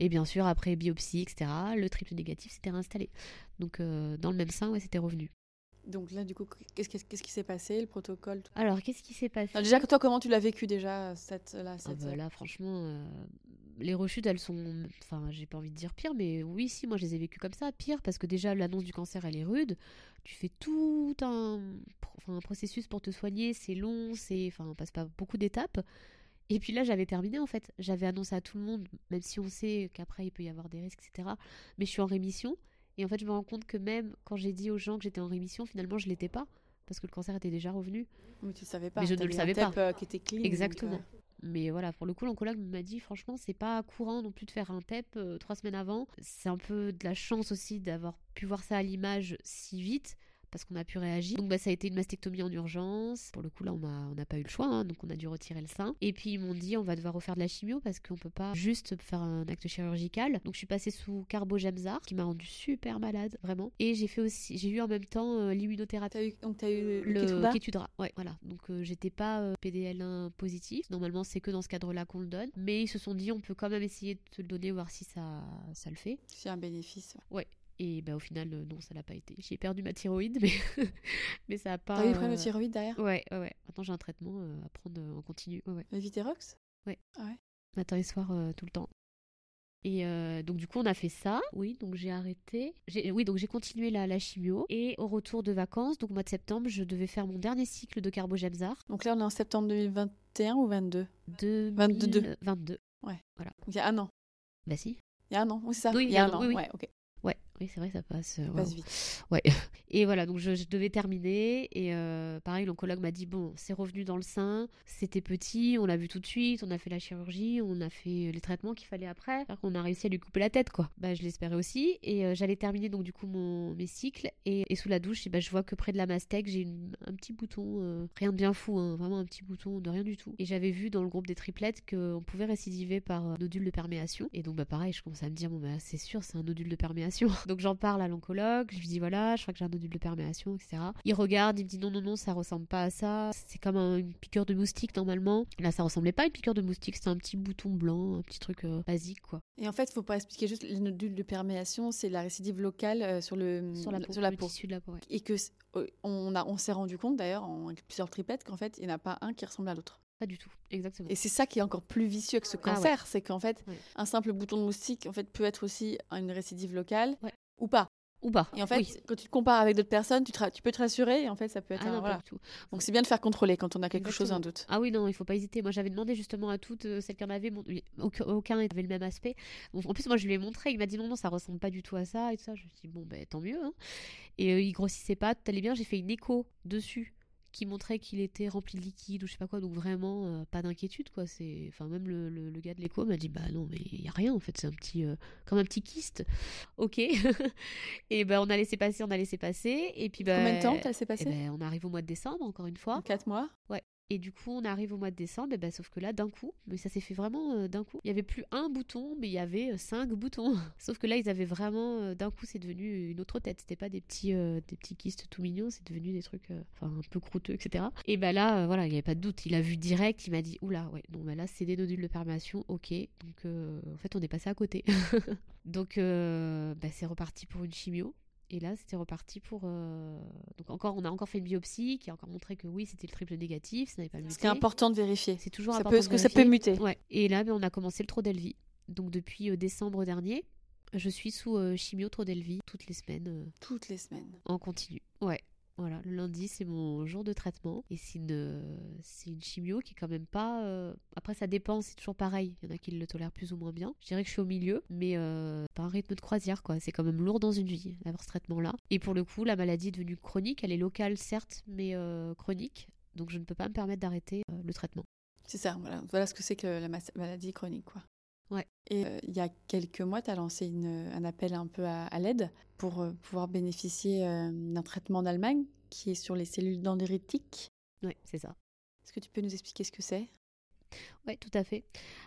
B: Et bien sûr, après biopsie, etc., le triple négatif s'était réinstallé. Donc, euh, dans le même sein, ouais, c'était revenu.
A: Donc là, du coup, qu'est-ce qu'est-ce- qu'est-ce qui s'est passé, le protocole tout-
B: Alors, qu'est-ce qui s'est passé?
A: Alors, Déjà, toi, comment tu l'as vécu déjà cette là
B: Ah
A: cette...
B: bah là, franchement, euh, les rechutes, elles sont. Enfin, j'ai pas envie de dire pire, mais oui, si, moi je les ai vécues comme ça. Pire, parce que déjà, l'annonce du cancer, elle est rude. Tu fais tout un, un processus pour te soigner, c'est long, c'est. Enfin, on passe pas beaucoup d'étapes. Et puis là, j'avais terminé en fait. J'avais annoncé à tout le monde, même si on sait qu'après il peut y avoir des risques, etc. Mais je suis en rémission. Et en fait, je me rends compte que même quand j'ai dit aux gens que j'étais en rémission, finalement, je l'étais pas. Parce que le cancer était déjà revenu.
A: Mais tu savais pas.
B: Mais je ne le savais pas.
A: Euh, qui était clean,
B: Exactement.
A: donc,
B: Mais voilà, pour le coup, l'oncologue m'a dit, franchement, c'est pas courant non plus de faire un TEP euh, trois semaines avant. C'est un peu de la chance aussi d'avoir pu voir ça à l'image si vite parce qu'on a pu réagir. Donc bah, ça a été une mastectomie en urgence. Pour le coup là on n'a on pas eu le choix, hein, donc on a dû retirer le sein. Et puis ils m'ont dit on va devoir refaire de la chimio parce qu'on peut pas juste faire un acte chirurgical. Donc je suis passée sous carbogemzar qui m'a rendu super malade vraiment. Et j'ai fait aussi, j'ai eu en même temps euh, l'immunothérapie.
A: T'as eu, donc t'as eu
B: Le
A: Keytruda
B: Keytruda, ouais, voilà. Donc euh, j'étais pas euh, PDL1 positif. Normalement c'est que dans ce cadre-là qu'on le donne. Mais ils se sont dit on peut quand même essayer de te le donner voir si ça, ça le fait.
A: C'est un bénéfice. ouais.
B: Ouais. Et bah, au final, euh, non, ça l'a pas été. J'ai perdu ma thyroïde, mais, mais ça a pas.
A: T'as eu problème
B: euh,
A: de thyroïde derrière?
B: Ouais, ouais, ouais. Maintenant, j'ai un traitement euh, à prendre en continu. Ouais, ouais.
A: Le Viterox?
B: Ouais.
A: Ah ouais.
B: Matin et soir, tout le temps. Et euh, donc, du coup, on a fait ça. Oui, donc j'ai arrêté. Oui, donc j'ai continué la, la chimio. Et au retour de vacances, donc au mois de septembre, je devais faire mon dernier cycle de carbogemzar.
A: Donc là, on est en septembre 2021 ou 22
B: 22.
A: 22.
B: 22.
A: Ouais.
B: Voilà.
A: Il y a un an.
B: Bah si.
A: Il y a un an, oui, c'est ça.
B: Oui,
A: il y a un an.
B: oui, oui.
A: Ouais, ok.
B: Ouais, oui, c'est vrai, ça passe. euh,
A: Ça
B: waouh.
A: passe vite.
B: Ouais. Et voilà, donc je, je devais terminer. Et euh, pareil, l'oncologue m'a dit bon, c'est revenu dans le sein, c'était petit, on l'a vu tout de suite, on a fait la chirurgie, on a fait les traitements qu'il fallait après. On a réussi à lui couper la tête, quoi. Bah, je l'espérais aussi. Et euh, j'allais terminer donc du coup mon, mes cycles. Et, et sous la douche, et bah, je vois que près de la mastèque, j'ai un petit bouton, euh, rien de bien fou, hein, vraiment un petit bouton de rien du tout. Et j'avais vu dans le groupe des triplettes qu'on pouvait récidiver par euh, nodule de perméation. Et donc, bah, pareil, je commence à me dire, bon, bah, c'est sûr, c'est un nodule de perméation. donc, j'en parle à l'oncologue, je lui dis, voilà, je crois que j'ai un nodule de perméation, etc. Il regarde, il me dit, non, non, non, ça ressemble pas à ça. C'est comme un- une piqûre de moustique, normalement. Là, ça ressemblait pas à une piqûre de moustique, c'était un petit bouton blanc, un petit truc euh, basique, quoi.
A: Et en fait, faut pas expliquer juste les nodules de perméation, c'est la récidive locale euh, sur le
B: Sur la peau,
A: Sur la
B: le
A: peau.
B: tissu de la peau, ouais.
A: Et que euh, on a on s'est rendu compte d'ailleurs en plusieurs triplettes qu'en fait, il n'y en a pas un qui ressemble à l'autre.
B: Pas du tout, exactement.
A: Et c'est ça qui est encore plus vicieux que ce
B: Ah ouais.
A: cancer, c'est qu'en fait,
B: Ouais.
A: un simple bouton de moustique en fait peut être aussi une récidive locale
B: Ouais.
A: ou pas.
B: Ou pas.
A: Et en fait,
B: oui.
A: quand tu te compares avec d'autres personnes, tu, te ra- tu peux te rassurer et en fait, ça peut être
B: Ah
A: un-
B: non,
A: voilà.
B: pas du tout.
A: Donc c'est bien de faire contrôler quand on a quelque chose, un doute.
B: Ah oui, non, il faut pas hésiter. Moi, j'avais demandé justement à toutes euh, celles qui en avaient, mon- aucun, aucun avait le même aspect. En plus, moi, je lui ai montré, il m'a dit non, non, ça ressemble pas du tout à ça et tout ça. Je me suis dit, bon, ben tant mieux. hein. Et euh, il grossissait pas, tout allait bien. J'ai fait une écho dessus qui montrait qu'il était rempli de liquide ou je sais pas quoi. Donc vraiment, euh, pas d'inquiétude, quoi. C'est, Enfin, même le, le- le gars de l'écho m'a dit, bah non, mais il y a rien en fait, c'est un petit, euh, comme un petit kyste. Ok. et ben on a laissé passer, on a laissé passer. Et puis, ben.
A: Combien de temps ça s'est
B: eh
A: passé
B: ben, on arrive au mois de décembre, encore une fois.
A: Quatre mois.
B: Et du coup, on arrive au mois de décembre, et ben, sauf que là, d'un coup, mais ça s'est fait vraiment euh, d'un coup. Il y avait plus un bouton, mais il y avait euh, cinq boutons. sauf que là, ils avaient vraiment, euh, d'un coup, c'est devenu une autre tête. C'était pas des petits, des petits kystes tout mignons, c'est devenu des trucs, un peu croûteux, etc. Et ben là, voilà, il y avait pas de doute. Il a vu direct, il m'a dit, oula, ouais, non, ben là, c'est des nodules de perméation, ok. Donc, en fait, on est passé à côté. Donc, ben, c'est reparti pour une chimio. Et là, c'était reparti pour. euh, Donc, encore, on a encore fait une biopsie qui a encore montré que oui, c'était le triple négatif, ça n'avait pas muté.
A: Ce qui est important de vérifier.
B: C'est toujours
A: Ça
B: important.
A: peut,
B: de
A: que ça peut muter.
B: Ouais. Et là, ben, on a commencé le Trodelvy. Donc, depuis euh, décembre dernier, je suis sous euh, chimio Trodelvy toutes les semaines euh,
A: Toutes les semaines.
B: en continu. Ouais. Voilà, le lundi c'est mon jour de traitement et c'est une, c'est une chimio qui est quand même pas. euh, Après ça dépend, c'est toujours pareil. Il y en a qui le tolèrent plus ou moins bien. Je dirais que je suis au milieu, mais euh, pas un rythme de croisière quoi. C'est quand même lourd dans une vie d'avoir ce traitement-là. Et pour le coup, la maladie est devenue chronique. Elle est locale certes, mais euh, chronique. Donc je ne peux pas me permettre d'arrêter le traitement.
A: C'est ça, voilà. voilà ce que c'est que la maladie chronique. Quoi.
B: Ouais.
A: Et euh, il y a quelques mois, tu as lancé une- un appel un peu à, à l'aide pour euh, pouvoir bénéficier euh, d'un traitement en Allemagne qui est sur les cellules dendritiques.
B: Ouais, c'est ça.
A: Est-ce que tu peux nous expliquer ce que c'est?
B: Ouais, tout à fait.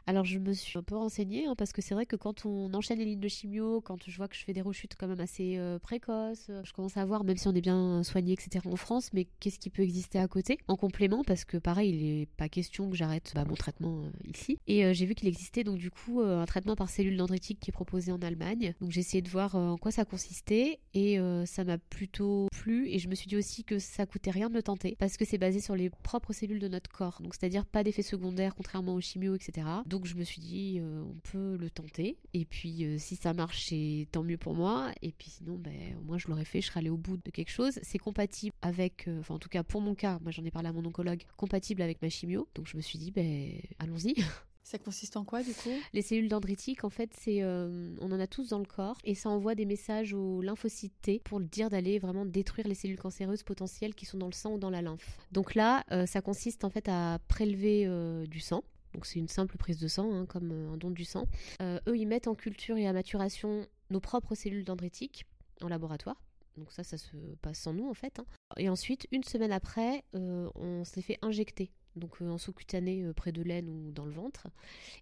B: Alors je me suis un peu renseignée hein, parce que c'est vrai que quand on enchaîne les lignes de chimio, quand je vois que je fais des rechutes quand même assez euh, précoces, euh, je commence à voir, même si on est bien soigné, etc. en France, mais qu'est-ce qui peut exister à côté? En complément parce que pareil, il n'est pas question que j'arrête bah, mon traitement euh, ici. Et j'ai vu qu'il existait donc du coup un traitement par cellule dendritique qui est proposé en Allemagne. Donc j'ai essayé de voir en quoi ça consistait et ça m'a plutôt plu et je me suis dit aussi que ça coûtait rien de le tenter parce que c'est basé sur les propres cellules de notre corps. Donc c'est-à-dire pas d'effet secondaire contrairement aux chimio, etc. Donc je me suis dit, euh, on peut le tenter. Et puis euh, si ça marche, c'est tant mieux pour moi. Et puis sinon, ben, au moins je l'aurais fait, je serais allée au bout de quelque chose. C'est compatible avec, enfin en tout cas pour mon cas, moi j'en ai parlé à mon oncologue, compatible avec ma chimio. Donc je me suis dit, ben allons-y.
A: Ça consiste en quoi du coup?
B: Les cellules dendritiques, en fait, c'est euh, on en a tous dans le corps et ça envoie des messages aux lymphocytes T pour le dire d'aller vraiment détruire les cellules cancéreuses potentielles qui sont dans le sang ou dans la lymphe. Donc là, euh, ça consiste en fait à prélever euh, du sang. Donc c'est une simple prise de sang, hein, comme un don du sang. eux, ils mettent en culture et à maturation nos propres cellules dendritiques en laboratoire. Donc ça, ça se passe sans nous en fait. Hein. Et ensuite, une semaine après, on se les fait injecter donc euh, en sous-cutané euh, près de l'aine ou dans le ventre.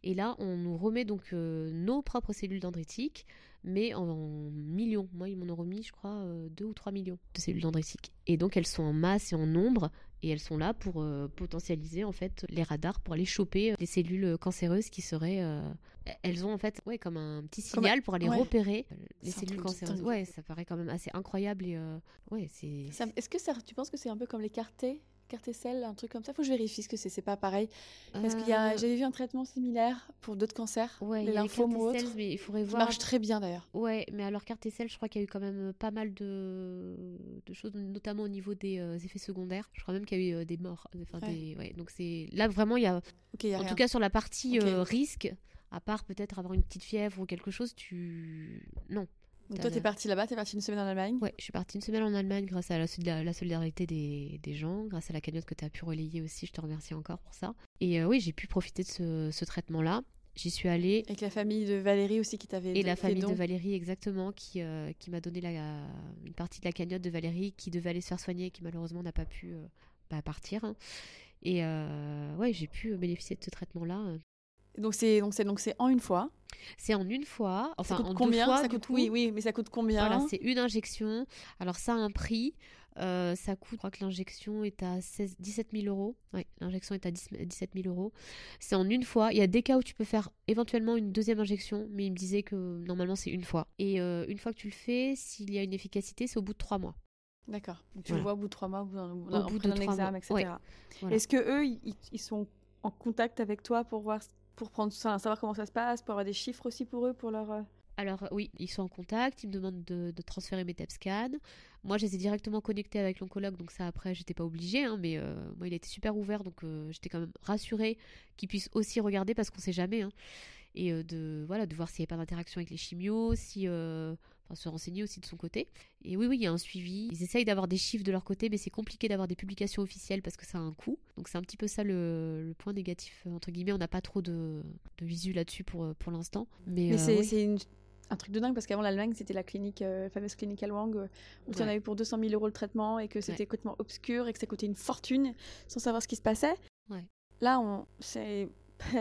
B: Et là, on nous remet donc euh, nos propres cellules dendritiques, mais en, millions. Moi, ils m'en ont remis, je crois, 2 ou 3 millions de cellules dendritiques. Et donc, elles sont en masse et en nombre, et elles sont là pour potentialiser en fait les radars pour aller choper les cellules cancéreuses qui seraient. elles ont en fait ouais, comme un petit signal pour aller repérer les cellules cancéreuses. Ouais, ça paraît quand même assez incroyable. Et, ouais, c'est.
A: Est-ce que ça, tu penses que c'est un peu comme les cartés Cartecel, un truc comme ça. Faut que je vérifie ce que c'est. C'est pas pareil. Parce qu'il y a, euh. j'avais vu un traitement similaire pour d'autres cancers.
B: Ouais, les lymphomes ou autres. Mais il faudrait voir.
A: marche très bien d'ailleurs.
B: Ouais, mais alors Cartecel, je crois qu'il y a eu quand même pas mal de, de choses, notamment au niveau des euh, effets secondaires. Je crois même qu'il y a eu euh, des morts. Enfin, Des... Ouais, donc c'est là vraiment il y a. en tout cas sur la partie risque, à part peut-être avoir une petite fièvre ou quelque chose, tu non.
A: Donc toi, t'es partie là-bas, t'es partie une semaine en Allemagne
B: Ouais, je suis partie une semaine en Allemagne grâce à la, solidarité des, gens, grâce à la cagnotte que tu as pu relayer aussi. Je te remercie encore pour ça. Et euh, oui, j'ai pu profiter de ce, traitement-là. J'y suis allée.
A: Avec la famille de Valérie aussi qui t'avait
B: Et la famille de Valérie, exactement, qui, euh, qui m'a donné la, une partie de la cagnotte de Valérie qui devait aller se faire soigner et qui malheureusement n'a pas pu euh, bah, partir. Hein. Et ouais, j'ai pu bénéficier de ce traitement-là.
A: Donc c'est donc c'est donc c'est en une fois.
B: C'est en une fois. Enfin,
A: ça coûte
B: en
A: combien
B: deux fois,
A: ça coûte, Oui, oui, mais ça coûte combien
B: Voilà, c'est une injection. Alors ça a un prix. Euh, ça coûte, je crois que l'injection est à 16, 17 000 euros. Oui, l'injection est à 17 000 euros. C'est en une fois. Il y a des cas où tu peux faire éventuellement une deuxième injection, mais il me disait que normalement c'est une fois. Et euh, une fois que tu le fais, s'il y a une efficacité, c'est au bout de trois mois.
A: D'accord. Tu le vois au bout de trois mois, au bout d'un examen, etc. Est-ce que eux, ils, ils, sont en contact avec toi pour voir pour prendre savoir comment ça se passe, pour avoir des chiffres aussi pour eux, pour leur. Euh,
B: Alors euh, oui, ils sont en contact, ils me demandent de, transférer mes TEP scans. Moi, je les ai directement connectés avec l'oncologue, donc ça après, j'étais pas obligée, hein, mais euh, moi, il était super ouvert, donc j'étais quand même rassurée qu'ils puissent aussi regarder parce qu'on sait jamais. Hein, et de voilà, de voir s'il n'y a pas d'interaction avec les chimios, si se renseigner aussi de son côté. Et oui, oui, il y a un suivi. Ils essayent d'avoir des chiffres de leur côté, mais c'est compliqué d'avoir des publications officielles parce que ça a un coût. Donc c'est un petit peu ça le, point négatif, entre guillemets. On n'a pas trop de, de visu là-dessus pour, pour l'instant. Mais,
A: euh, c'est un truc de dingue parce qu'avant l'Allemagne c'était la clinique euh, fameuse clinique Alwang euh, où tu en eu pour 200 000 euros le traitement et que c'était complètement obscur et que ça coûtait une fortune sans savoir ce qui se passait. Là on c'est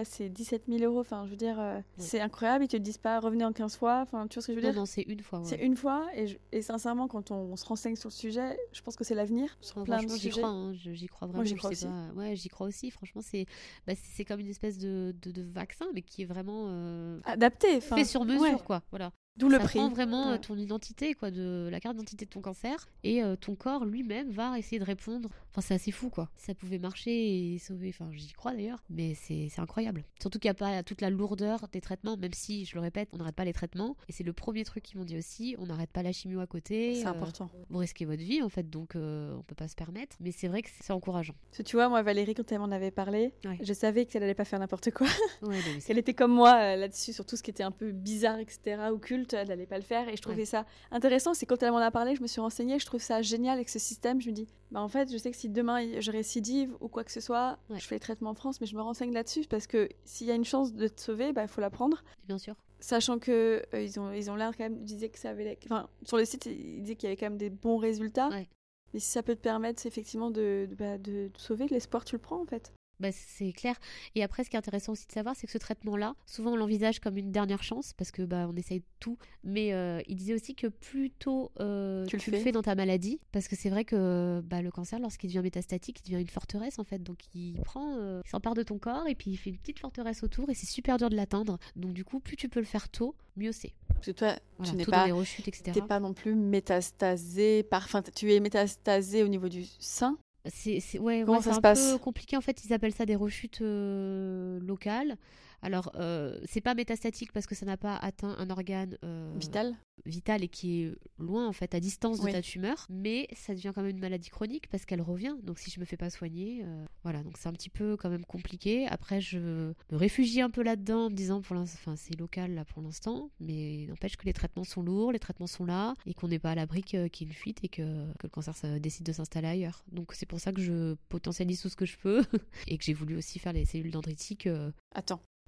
A: c'est 17 000 euros. Enfin, je veux dire, euh, c'est incroyable. Ils te disent pas revenez en 15 fois. Enfin, tu vois ce que je veux dire
B: Non, c'est une fois.
A: C'est une fois. Et, et sincèrement, quand on, se renseigne sur le sujet, je pense que c'est l'avenir.
B: Sur plein de J'y crois, hein. j'y crois vraiment. Moi, j'y crois aussi. Ouais, j'y crois aussi. Franchement, c'est bah, comme une espèce de, de, vaccin, mais qui est vraiment euh,
A: adapté.
B: Fait sur mesure, quoi. Voilà.
A: D'où le
B: ça
A: prix.
B: prend vraiment euh, ton identité, quoi, de la carte d'identité de ton cancer, et euh, ton corps lui-même va essayer de répondre. Enfin, c'est assez fou, quoi. Ça pouvait marcher et sauver. Enfin, j'y crois d'ailleurs, mais c'est incroyable. Surtout qu'il n'y a pas toute la lourdeur des traitements, même si, je le répète, on n'arrête pas les traitements. Et c'est le premier truc qu'ils m'ont dit aussi. On n'arrête pas la chimio à côté.
A: C'est euh, important.
B: Vous risquez votre vie, en fait, donc on peut pas se permettre. Mais c'est vrai que c'est encourageant.
A: Parce que tu vois, moi, Valérie, quand elle m'en avait parlé, je savais qu'elle allait pas faire n'importe quoi.
B: Ouais,
A: qu'elle était comme moi là-dessus, sur tout ce qui était un peu bizarre, etc., occulte. Elle n'allait pas le faire et je trouvais ça intéressant. C'est quand elle m'en a parlé, je me suis renseignée, je trouve ça génial avec ce système. Je me dis, bah en fait, je sais que si demain je récidive ou quoi que ce soit, je fais les traitements en France, mais je me renseigne là-dessus parce que s'il y a une chance de te sauver, il bah, faut la prendre.
B: Bien sûr.
A: Sachant que euh, ils ont ils ont l'air quand même disaient que ça avait enfin sur le site ils disaient qu'il y avait quand même des bons résultats. Mais si ça peut te permettre c'est effectivement de, de, bah, de, de sauver l'espoir, tu le prends en fait.
B: Bah, c'est clair. Et après, ce qui est intéressant aussi de savoir, c'est que ce traitement-là, souvent on l'envisage comme une dernière chance parce que bah, on essaye tout. Mais euh, il disait aussi que plus tôt euh, tu, le, fais. dans ta maladie, parce que c'est vrai que bah, le cancer, lorsqu'il devient métastatique, il devient une forteresse en fait. Donc il prend, euh, il s'empare de ton corps et puis il fait une petite forteresse autour et c'est super dur de l'atteindre. Donc du coup, plus tu peux le faire tôt, mieux c'est.
A: Parce que toi, tu n'es pas, pas non plus métastasé, par, enfin, tu es métastasé au niveau du sein
B: C'est, ouais, un peu compliqué en fait. Ils appellent ça des rechutes euh, locales. Alors, euh, c'est pas métastatique parce que ça n'a pas atteint un organe euh,
A: Vital
B: vital et qui est loin en fait, à distance de
A: Oui.
B: ta tumeur, mais ça devient quand même une maladie chronique parce qu'elle revient. Donc si je me fais pas soigner, euh, voilà, donc c'est un petit peu quand même compliqué. Après, je me réfugie un peu là-dedans en me disant pour l'instant, enfin c'est local là pour l'instant, mais n'empêche que les traitements sont lourds, les traitements sont là et qu'on n'est pas à l'abri qu'il y ait une fuite et que, que le cancer ça décide de s'installer ailleurs. Donc c'est pour ça que je potentialise tout ce que je peux et que j'ai voulu aussi faire les cellules dendritiques euh,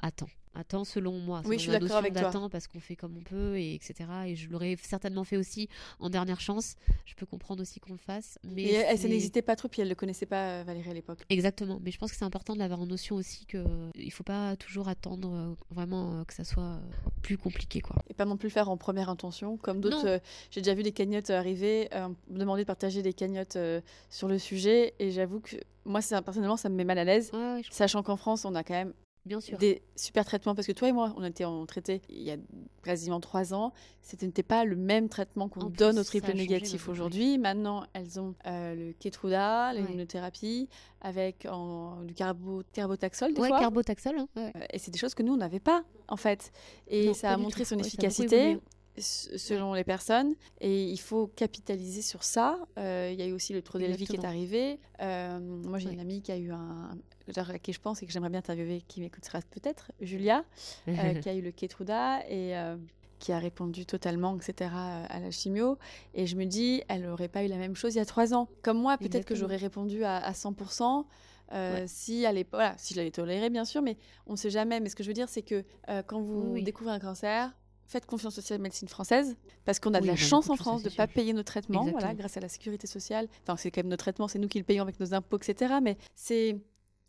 A: Attends.
B: temps selon moi.
A: Oui,
B: selon
A: je suis d'accord avec toi.
B: parce qu'on fait comme on peut et etc. Et je l'aurais certainement fait aussi en dernière chance. Je peux comprendre aussi qu'on le fasse. Mais
A: Et elle, n'hésitait pas trop, puis elle ne le connaissait pas, euh, Valérie, à l'époque.
B: Exactement. Mais je pense que c'est important de l'avoir en notion aussi que il faut pas toujours attendre euh, vraiment euh, que ça soit euh, plus compliqué quoi.
A: Et pas non plus le faire en première intention, comme d'autres. Euh, J'ai déjà vu des cagnottes arriver, euh, me demander de partager des cagnottes euh, sur le sujet, et j'avoue que moi, personnellement, ça me met mal à l'aise.
B: Ouais, ouais, je-
A: Sachant qu'en France, on a quand même
B: bien sûr.
A: des super traitements, parce que toi et moi, on était en traité il y a quasiment trois ans. C'était n'était pas le même traitement qu'on donne aux triple négatifs aujourd'hui. Maintenant, elles ont euh, le Keytruda,
B: Ouais.
A: l'immunothérapie, avec en- du carbo, carbotaxol des
B: Ouais,
A: fois.
B: carbotaxol. hein, ouais.
A: Euh, Et c'est des choses que nous, on n'avait pas, en fait. Et
B: Non,
A: ça a montré
B: tout.
A: son
B: Ouais,
A: efficacité selon les personnes. Et il faut capitaliser sur ça. Euh, Il y a eu aussi le Trodelvy qui est arrivé. Euh, moi, j'ai une amie qui a eu un... genre, à qui je pense et que j'aimerais bien interviewer, qui m'écoutera peut-être, Julia, euh, qui a eu le Keytruda et euh, qui a répondu totalement, etc., à la chimio. Et je me dis, elle n'aurait pas eu la même chose il y a trois ans. Comme moi, peut-être que j'aurais répondu à, à 100%. euh,
B: Ouais.
A: si à voilà, si je l'avais toléré bien sûr, mais on ne sait jamais. Mais ce que je veux dire, c'est que quand vous
B: oui.
A: découvrez un cancer, faites confiance aussi à la médecine française, parce qu'on a de la chance en France de ne pas payer nos traitements, voilà, grâce à la sécurité sociale. Enfin, c'est quand même nos traitements, c'est nous qui le payons avec nos impôts, etc. Mais c'est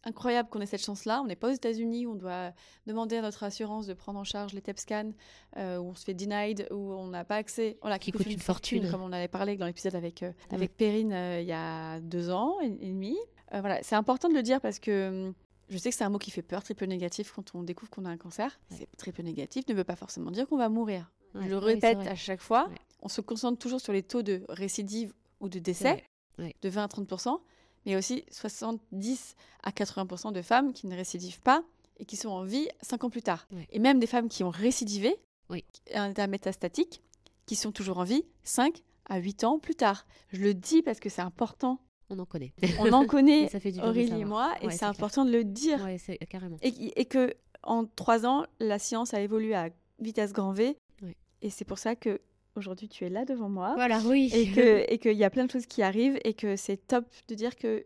A: incroyable qu'on ait cette chance-là. On n'est pas aux États-Unis, où on doit demander à notre assurance de prendre en charge les TEP scans, euh, où on se fait denied, où on n'a pas accès, voilà,
B: Qui coûte une fortune.
A: comme on avait parlé dans l'épisode avec, euh, avec Perrine euh, il y a deux ans et, et demi. Euh, voilà, c'est important de le dire parce que hum, je sais que c'est un mot qui fait peur, triple négatif, quand on découvre qu'on a un cancer.
B: Ouais.
A: C'est triple négatif ne veut pas forcément dire qu'on va mourir.
B: Ouais,
A: je le répète à chaque fois.
B: Ouais.
A: On se concentre toujours sur les taux de récidive ou de décès de 20 à 30% mais aussi 70 à 80% de femmes qui ne récidivent pas et qui sont en vie 5 ans plus tard. Et même des femmes qui ont récidivé,
B: Oui.
A: un état métastatique, qui sont toujours en vie 5 à 8 ans plus tard. Je le dis parce que c'est important.
B: On en connaît.
A: On en connaît,
B: Et ça fait du
A: Aurélie et moi, et
B: Ouais,
A: c'est
B: clair.
A: important de le dire.
B: Ouais, carrément.
A: Et, et que en 3 ans, la science a évolué à vitesse grand V.
B: Ouais.
A: Et c'est pour ça que aujourd'hui tu es là devant moi
B: Voilà, oui.
A: et que et qu'il y a plein de choses qui arrivent et que c'est top de dire que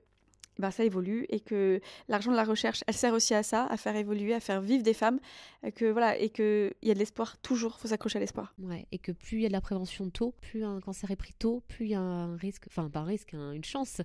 A: ben, ça évolue et que l'argent de la recherche, elle sert aussi à ça, à faire évoluer, à faire vivre des femmes, euh, que voilà et que il y a de l'espoir toujours, faut s'accrocher à l'espoir.
B: Ouais, et que plus il y a de la prévention tôt, plus un cancer est pris tôt, plus il y a un risque, enfin pas un risque, un- une chance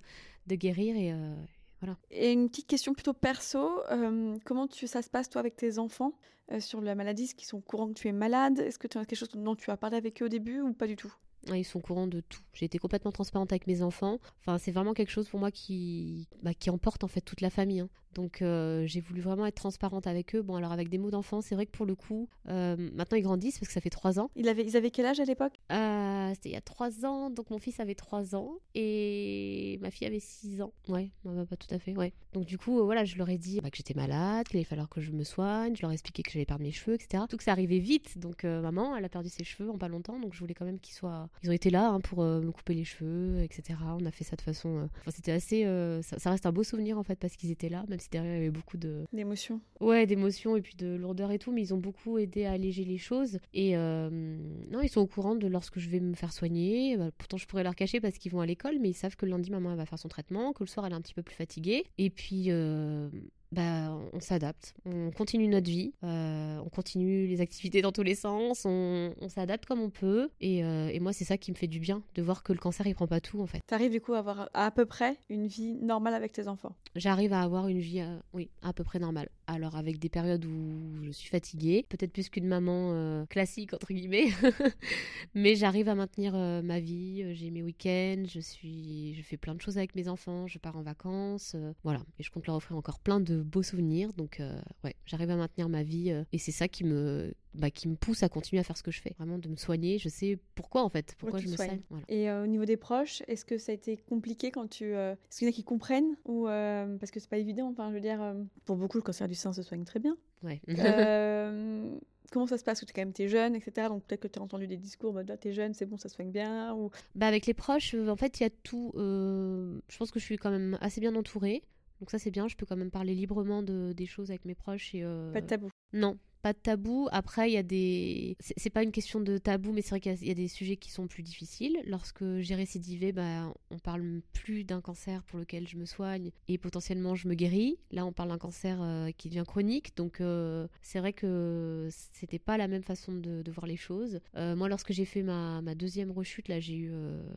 B: de guérir et euh, voilà.
A: Et une petite question plutôt perso, euh, comment tu, ça se passe toi avec tes enfants euh, sur la maladie, est-ce qu'ils sont au courant que tu es malade? Est-ce que tu as quelque chose dont tu as parlé avec eux au début ou pas du tout?
B: Ils sont au courant de tout. J'ai été complètement transparente avec mes enfants. Enfin, c'est vraiment quelque chose pour moi qui, bah, qui emporte en fait toute la famille. hein. Donc euh, j'ai voulu vraiment être transparente avec eux. Bon, alors avec des mots d'enfant, c'est vrai que pour le coup, euh, maintenant ils grandissent parce que ça fait trois ans.
A: ils avaient, ils avaient quel âge à l'époque?
B: Euh, C'était il y a trois ans, donc mon fils avait trois ans et ma fille avait six ans. Ouais, non, bah, pas tout à fait, ouais. Donc du coup, voilà, je leur ai dit bah, que j'étais malade, qu'il allait falloir que je me soigne, je leur ai expliqué que j'allais perdre mes cheveux, etc. Tout que ça arrivait vite, donc maman, elle a perdu ses cheveux en pas longtemps, donc je voulais quand même qu'ils soient... Ils ont été là hein, pour euh, me couper les cheveux, etc. On a fait ça de façon... euh, Enfin, c'était assez... euh, Ça, ça reste un beau souvenir en fait, parce qu'ils étaient là, même si derrière il y avait beaucoup de...
A: D'émotion.
B: Ouais, d'émotions et puis de lourdeur et tout, mais ils ont beaucoup aidé à alléger les choses. Et non, ils sont au courant de lorsque je vais me faire soigner. Bah, pourtant, je pourrais leur cacher parce qu'ils vont à l'école, mais ils savent que le lundi, maman elle va faire son traitement, que le soir, elle est un petit peu plus fatiguée. Et puis, euh, bah, on s'adapte, on continue notre vie, euh, on continue les activités dans tous les sens, on, on s'adapte comme on peut. Et, euh, et moi, c'est ça qui me fait du bien, de voir que le cancer, il prend pas tout en fait.
A: T'arrives du coup à avoir à, à peu près une vie normale avec tes enfants?
B: J'arrive à avoir une vie, euh, oui, à peu près normale. Alors avec des périodes où je suis fatiguée, peut-être plus qu'une maman classique entre guillemets, mais j'arrive à maintenir ma vie. J'ai mes week-ends, je suis, je fais plein de choses avec mes enfants, je pars en vacances, voilà. Et je compte leur offrir encore plein de de beaux souvenirs. Donc, euh, ouais, j'arrive à maintenir ma vie euh, et c'est ça qui me, bah, qui me pousse à continuer à faire ce que je fais. Vraiment de me soigner. Je sais pourquoi en fait, pourquoi je me soigne.
A: Et au niveau des proches, est-ce que ça a été compliqué quand tu. Est-ce qu'il y en a qui comprennent ou parce que c'est pas évident. Enfin, je veux dire, pour beaucoup, le cancer du sein se soigne très bien.
B: Ouais.
A: comment ça se passe? Parce que tu quand même jeune, etc. Donc peut-être que tu as entendu des discours, bah, tu es jeune, c'est bon, ça se soigne bien. Ou...
B: Bah, avec les proches, en fait, il y a tout. je pense que je suis quand même assez bien entourée. Donc ça c'est bien, je peux quand même parler librement de, des choses avec mes proches. Et, euh,
A: Pas de tabou.
B: Non, pas de tabou. Après, il y a des. C'est pas une question de tabou, mais c'est vrai qu'il y, a des sujets qui sont plus difficiles. Lorsque j'ai récidivé, bah, on parle plus d'un cancer pour lequel je me soigne et potentiellement je me guéris. Là, on parle d'un cancer euh, qui devient chronique. Donc, euh, c'est vrai que c'était pas la même façon de, voir les choses. Euh, moi, lorsque j'ai fait ma, ma, deuxième rechute, là, j'ai eu.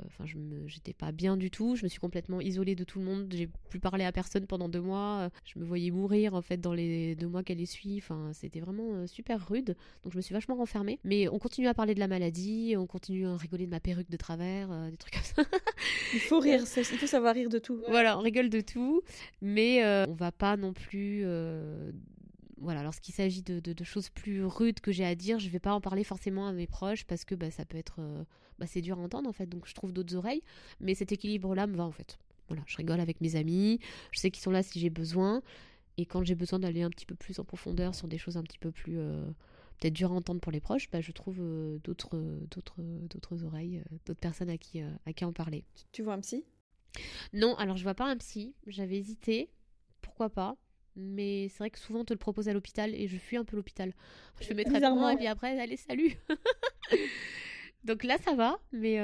B: Enfin, je j'étais pas bien du tout. Je me suis complètement isolée de tout le monde. J'ai plus parlé à personne pendant deux mois. Je me voyais mourir, en fait, dans les deux mois qu'elle est suit. Enfin, c'était vraiment euh, super rude, donc je me suis vachement renfermée. Mais on continue à parler de la maladie, on continue à rigoler de ma perruque de travers, euh, des trucs comme ça.
A: il faut rire, il faut savoir rire de tout.
B: Voilà, on rigole de tout, mais euh, on va pas non plus voilà, lorsqu'il s'agit de, de, choses plus rudes que j'ai à dire, je vais pas en parler forcément à mes proches parce que bah, ça peut être. bah, c'est dur à entendre en fait, donc je trouve d'autres oreilles. Mais cet équilibre-là me va en fait. Voilà, je rigole avec mes amis, je sais qu'ils sont là si j'ai besoin. Et quand j'ai besoin d'aller un petit peu plus en profondeur sur des choses un petit peu plus euh, peut-être dures à entendre pour les proches, bah, je trouve euh, d'autres, d'autres, d'autres oreilles, euh, d'autres personnes à qui, à qui en parler.
A: Tu vois un psy?
B: Non, alors je vois pas un psy. J'avais hésité, pourquoi pas? Mais c'est vrai que souvent on te le propose à l'hôpital et je fuis un peu l'hôpital. Je fais mes traitements et puis après, allez, salut Donc là, ça va, mais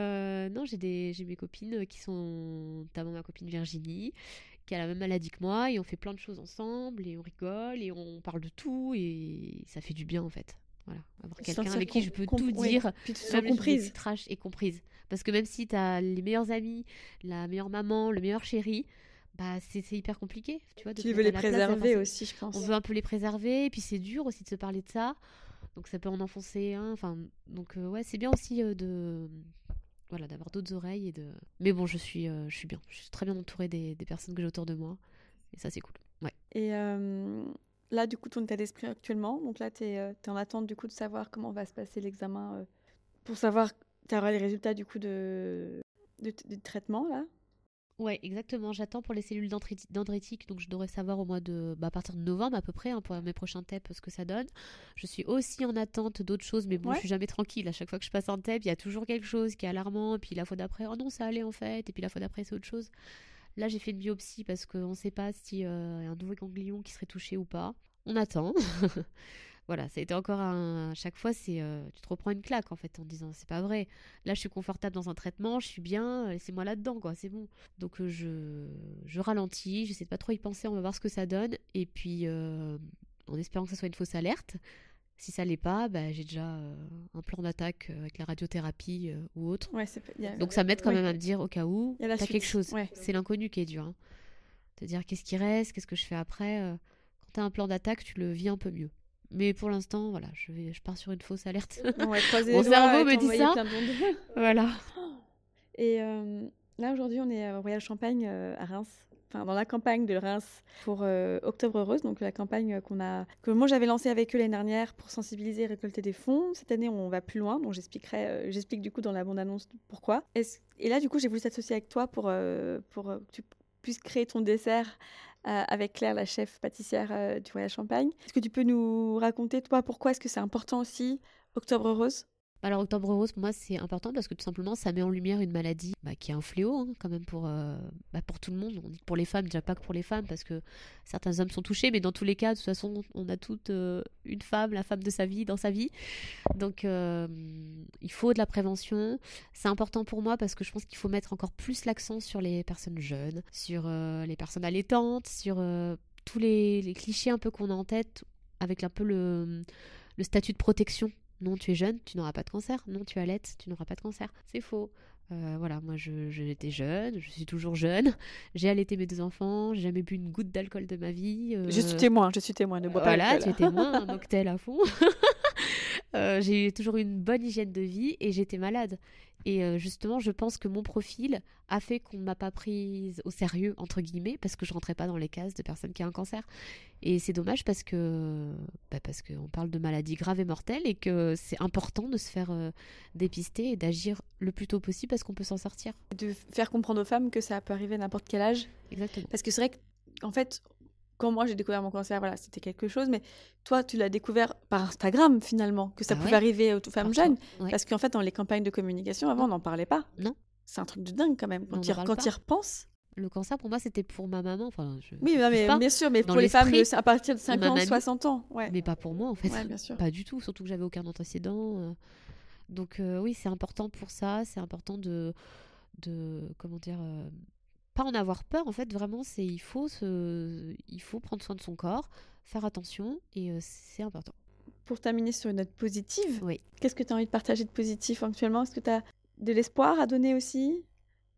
B: non, j'ai, des, j'ai mes copines qui sont, notamment ma copine Virginie, qui a la même maladie que moi et on fait plein de choses ensemble et on rigole et on parle de tout et ça fait du bien en fait. Voilà, avoir quelqu'un avec qui je peux tout dire,
A: puis tu comprise
B: trash et comprise. Parce que même si tu as les meilleurs amis, la meilleure maman, le meilleur chéri, bah c'est hyper compliqué, tu vois.
A: tu veux les préserver aussi, je pense.
B: On veut un peu les préserver et puis c'est dur aussi de se parler de ça. Donc ça peut en enfoncer un. Enfin, donc euh, ouais, c'est bien aussi euh, de voilà, d'avoir d'autres oreilles et de. Mais bon, je suis, euh, je suis bien. Je suis très bien entourée des, des personnes que j'ai autour de moi. Et ça, c'est cool. Ouais.
A: Et euh, là, du coup, ton état d'esprit actuellement, donc là, tu es, euh, en attente du coup de savoir comment va se passer l'examen pour savoir, tu auras les résultats du coup de, de, de traitement là?
B: Ouais, exactement. J'attends pour les cellules dendritiques, donc je devrais savoir au mois de, bah, à partir de novembre à peu près, hein, pour mes prochains TEP, ce que ça donne. Je suis aussi en attente d'autres choses, mais bon, je suis jamais tranquille. À chaque fois que je passe un TEP, il y a toujours quelque chose qui est alarmant, puis la fois d'après, oh non, ça allait en fait, et puis la fois d'après, c'est autre chose. Là, j'ai fait une biopsie parce qu'on ne sait pas si euh, y a un nouveau ganglion qui serait touché ou pas. On attend. voilà, ça a été encore un. À chaque fois, c'est euh, tu te reprends une claque en fait en disant c'est pas vrai. Là, je suis confortable dans un traitement, je suis bien, laissez-moi là-dedans quoi, c'est bon. Donc euh, je je ralentis, j'essaie de pas trop y penser, on va voir ce que ça donne et puis euh, en espérant que ça soit une fausse alerte. Si ça l'est pas, bah, j'ai déjà un plan d'attaque avec la radiothérapie ou autre. Donc ça m'aide quand même à me dire au cas où t'as quelque chose. C'est l'inconnu qui est dur. Hein. Te dire qu'est-ce qui reste, qu'est-ce que je fais après. Quand t'as un plan d'attaque, tu le vis un peu mieux. Mais pour l'instant, voilà, je, vais, je pars sur une fausse alerte.
A: Mon cerveau me dit ça.
B: voilà.
A: Et euh, là, aujourd'hui, on est au Royal Champagne euh, à Reims. Enfin, dans la campagne de Reims pour euh, Octobre Heureuse, donc la campagne qu'on a, que moi j'avais lancée avec eux l'année dernière pour sensibiliser et récolter des fonds. Cette année, on va plus loin, donc j'expliquerai, j'explique du coup dans la bande-annonce pourquoi. Et là, du coup, j'ai voulu s'associer avec toi pour, pour que tu puisses créer ton dessert euh, avec Claire, la chef pâtissière euh, du Royal Champagne. Est-ce que tu peux nous raconter, toi, pourquoi est-ce que c'est important aussi, Octobre Rose?
B: Alors Octobre Rose pour moi c'est important parce que tout simplement ça met en lumière une maladie bah, qui est un fléau hein, quand même pour, euh, bah, pour tout le monde. On dit pour les femmes, déjà pas que pour les femmes parce que certains hommes sont touchés, mais dans tous les cas de toute façon on a toute euh, une femme, la femme de sa vie dans sa vie. Donc euh, il faut de la prévention. C'est important pour moi parce que je pense qu'il faut mettre encore plus l'accent sur les personnes jeunes, sur les personnes allaitantes, sur tous les, clichés un peu qu'on a en tête avec un peu le statut de protection non, tu es jeune, tu n'auras pas de cancer. Non, tu allaites, tu n'auras pas de cancer. C'est faux. Euh, voilà, moi j'étais jeune, je suis toujours jeune. J'ai allaité mes deux enfants, j'ai jamais bu une goutte d'alcool de ma vie.
A: Je suis témoin, je suis témoin, ne bois
B: pas
A: Voilà,
B: tu es témoin, un mocktail à fond. Euh, j'ai toujours eu une bonne hygiène de vie et j'étais malade. Et euh, justement, je pense que mon profil a fait qu'on ne m'a pas prise au sérieux, entre guillemets, parce que je rentrais pas dans les cases de personnes qui ont un cancer. Et c'est dommage parce que bah parce qu'on parle de maladies graves et mortelles et que c'est important de se faire euh, dépister et d'agir le plus tôt possible parce qu'on peut s'en sortir.
A: De faire comprendre aux femmes que ça peut arriver à n'importe quel âge.
B: Exactement.
A: Parce que c'est vrai qu'en fait, quand moi j'ai découvert mon cancer, voilà, c'était quelque chose, mais toi, tu l'as découvert par Instagram finalement, que ça
B: Ah
A: pouvait
B: ouais.
A: arriver aux femmes jeunes.
B: ouais.
A: Parce qu'en fait, dans les campagnes de communication, avant, on n'en parlait pas.
B: Non.
A: C'est un truc de dingue quand même. Quand tu y repenses.
B: Le cancer, pour moi, c'était pour ma maman. Enfin, je,
A: Oui, non, mais, bien sûr, mais
B: Dans
A: pour les femmes de- à partir de
B: ma
A: 50,
B: mamie.
A: 60 ans. Ouais.
B: mais pas pour moi, en fait.
A: Ouais, bien sûr.
B: Pas du tout, surtout que j'avais aucun antécédent. euh. Donc euh, oui, c'est important pour ça, c'est important de, de comment dire, euh, pas en avoir peur. En fait, vraiment, c'est il faut se, il faut prendre soin de son corps, faire attention et euh, c'est important.
A: Pour terminer sur une note positive,
B: Oui.
A: qu'est-ce que tu as envie de partager de positif actuellement? Est-ce que tu as de l'espoir à donner aussi?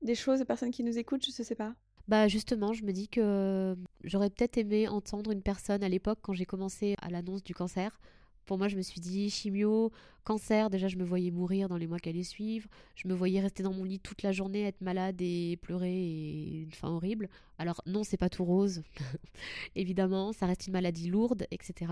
A: Des choses aux personnes qui nous écoutent Je ne sais pas.
B: Bah justement, je me dis que j'aurais peut-être aimé entendre une personne à l'époque quand j'ai commencé à l'annonce du cancer. Pour moi, je me suis dit chimio, cancer, déjà je me voyais mourir dans les mois qui allaient suivre. Je me voyais rester dans mon lit toute la journée, être malade et pleurer et une fin horrible. Alors non, c'est pas tout rose. Évidemment, ça reste une maladie lourde, etc.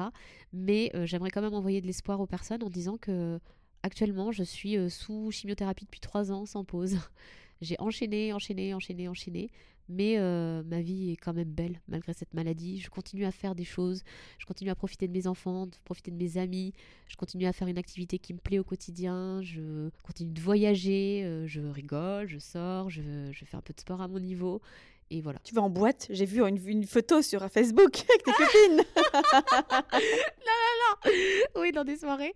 B: Mais euh, j'aimerais quand même envoyer de l'espoir aux personnes en disant que actuellement, je suis euh, sous chimiothérapie depuis trois ans sans pause. J'ai enchaîné, enchaîné, enchaîné, enchaîné. Mais euh, ma vie est quand même belle malgré cette maladie. Je continue à faire des choses. Je continue à profiter de mes enfants, de profiter de mes amis. Je continue à faire une activité qui me plaît au quotidien. Je continue de voyager. euh, je rigole, je sors, je, je fais un peu de sport à mon niveau. Et voilà.
A: Tu vas en boîte J'ai vu une, une photo sur Facebook avec tes copines.
B: oui, dans des soirées.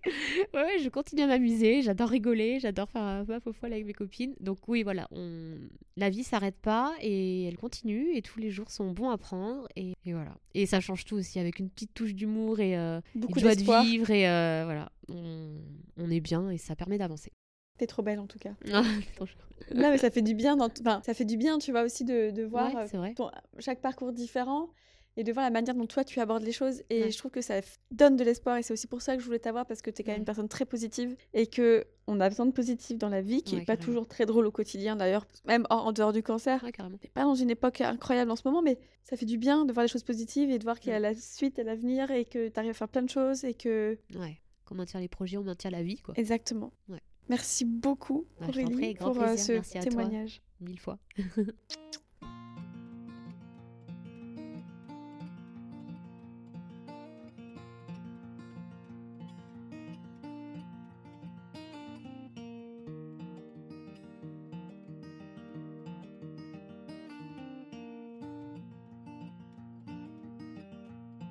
B: Ouais, je continue à m'amuser. J'adore rigoler. J'adore faire un peu folle avec mes copines. Donc oui, voilà. On... La vie s'arrête pas et elle continue. Et tous les jours sont bons à prendre. Et, et voilà. Et ça change tout aussi avec une petite touche d'humour et euh,
A: Beaucoup
B: une joie de vivre. Et euh, voilà. On... on est bien et ça permet d'avancer.
A: T'es trop belle en tout cas.
B: Ah,
A: non, mais ça fait du bien. Dans t- enfin, ça fait du bien, tu vois, aussi de, de voir
B: Ouais,
A: euh,
B: c'est vrai.
A: ton- chaque parcours différent et de voir la manière dont toi tu abordes les choses. Et
B: Ouais.
A: je trouve que ça donne de l'espoir. Et c'est aussi pour ça que je voulais t'avoir parce que tu es quand même une personne très positive et que on a besoin de positif dans la vie, qui
B: Ouais,
A: est pas
B: carrément.
A: toujours très drôle au quotidien d'ailleurs, même en, en dehors du cancer.
B: Ouais, carrément.
A: T'es pas dans une époque incroyable en ce moment, mais ça fait du bien de voir les choses positives et de voir qu'il y a la suite et l'avenir et que tu arrives à faire plein de choses et que.
B: Ouais. Quand on maintient les projets, on maintient la vie, quoi.
A: Exactement.
B: Ouais.
A: Merci beaucoup,
B: Bah, prie,
A: Aurélie, pour euh, ce témoignage.
B: Mille fois.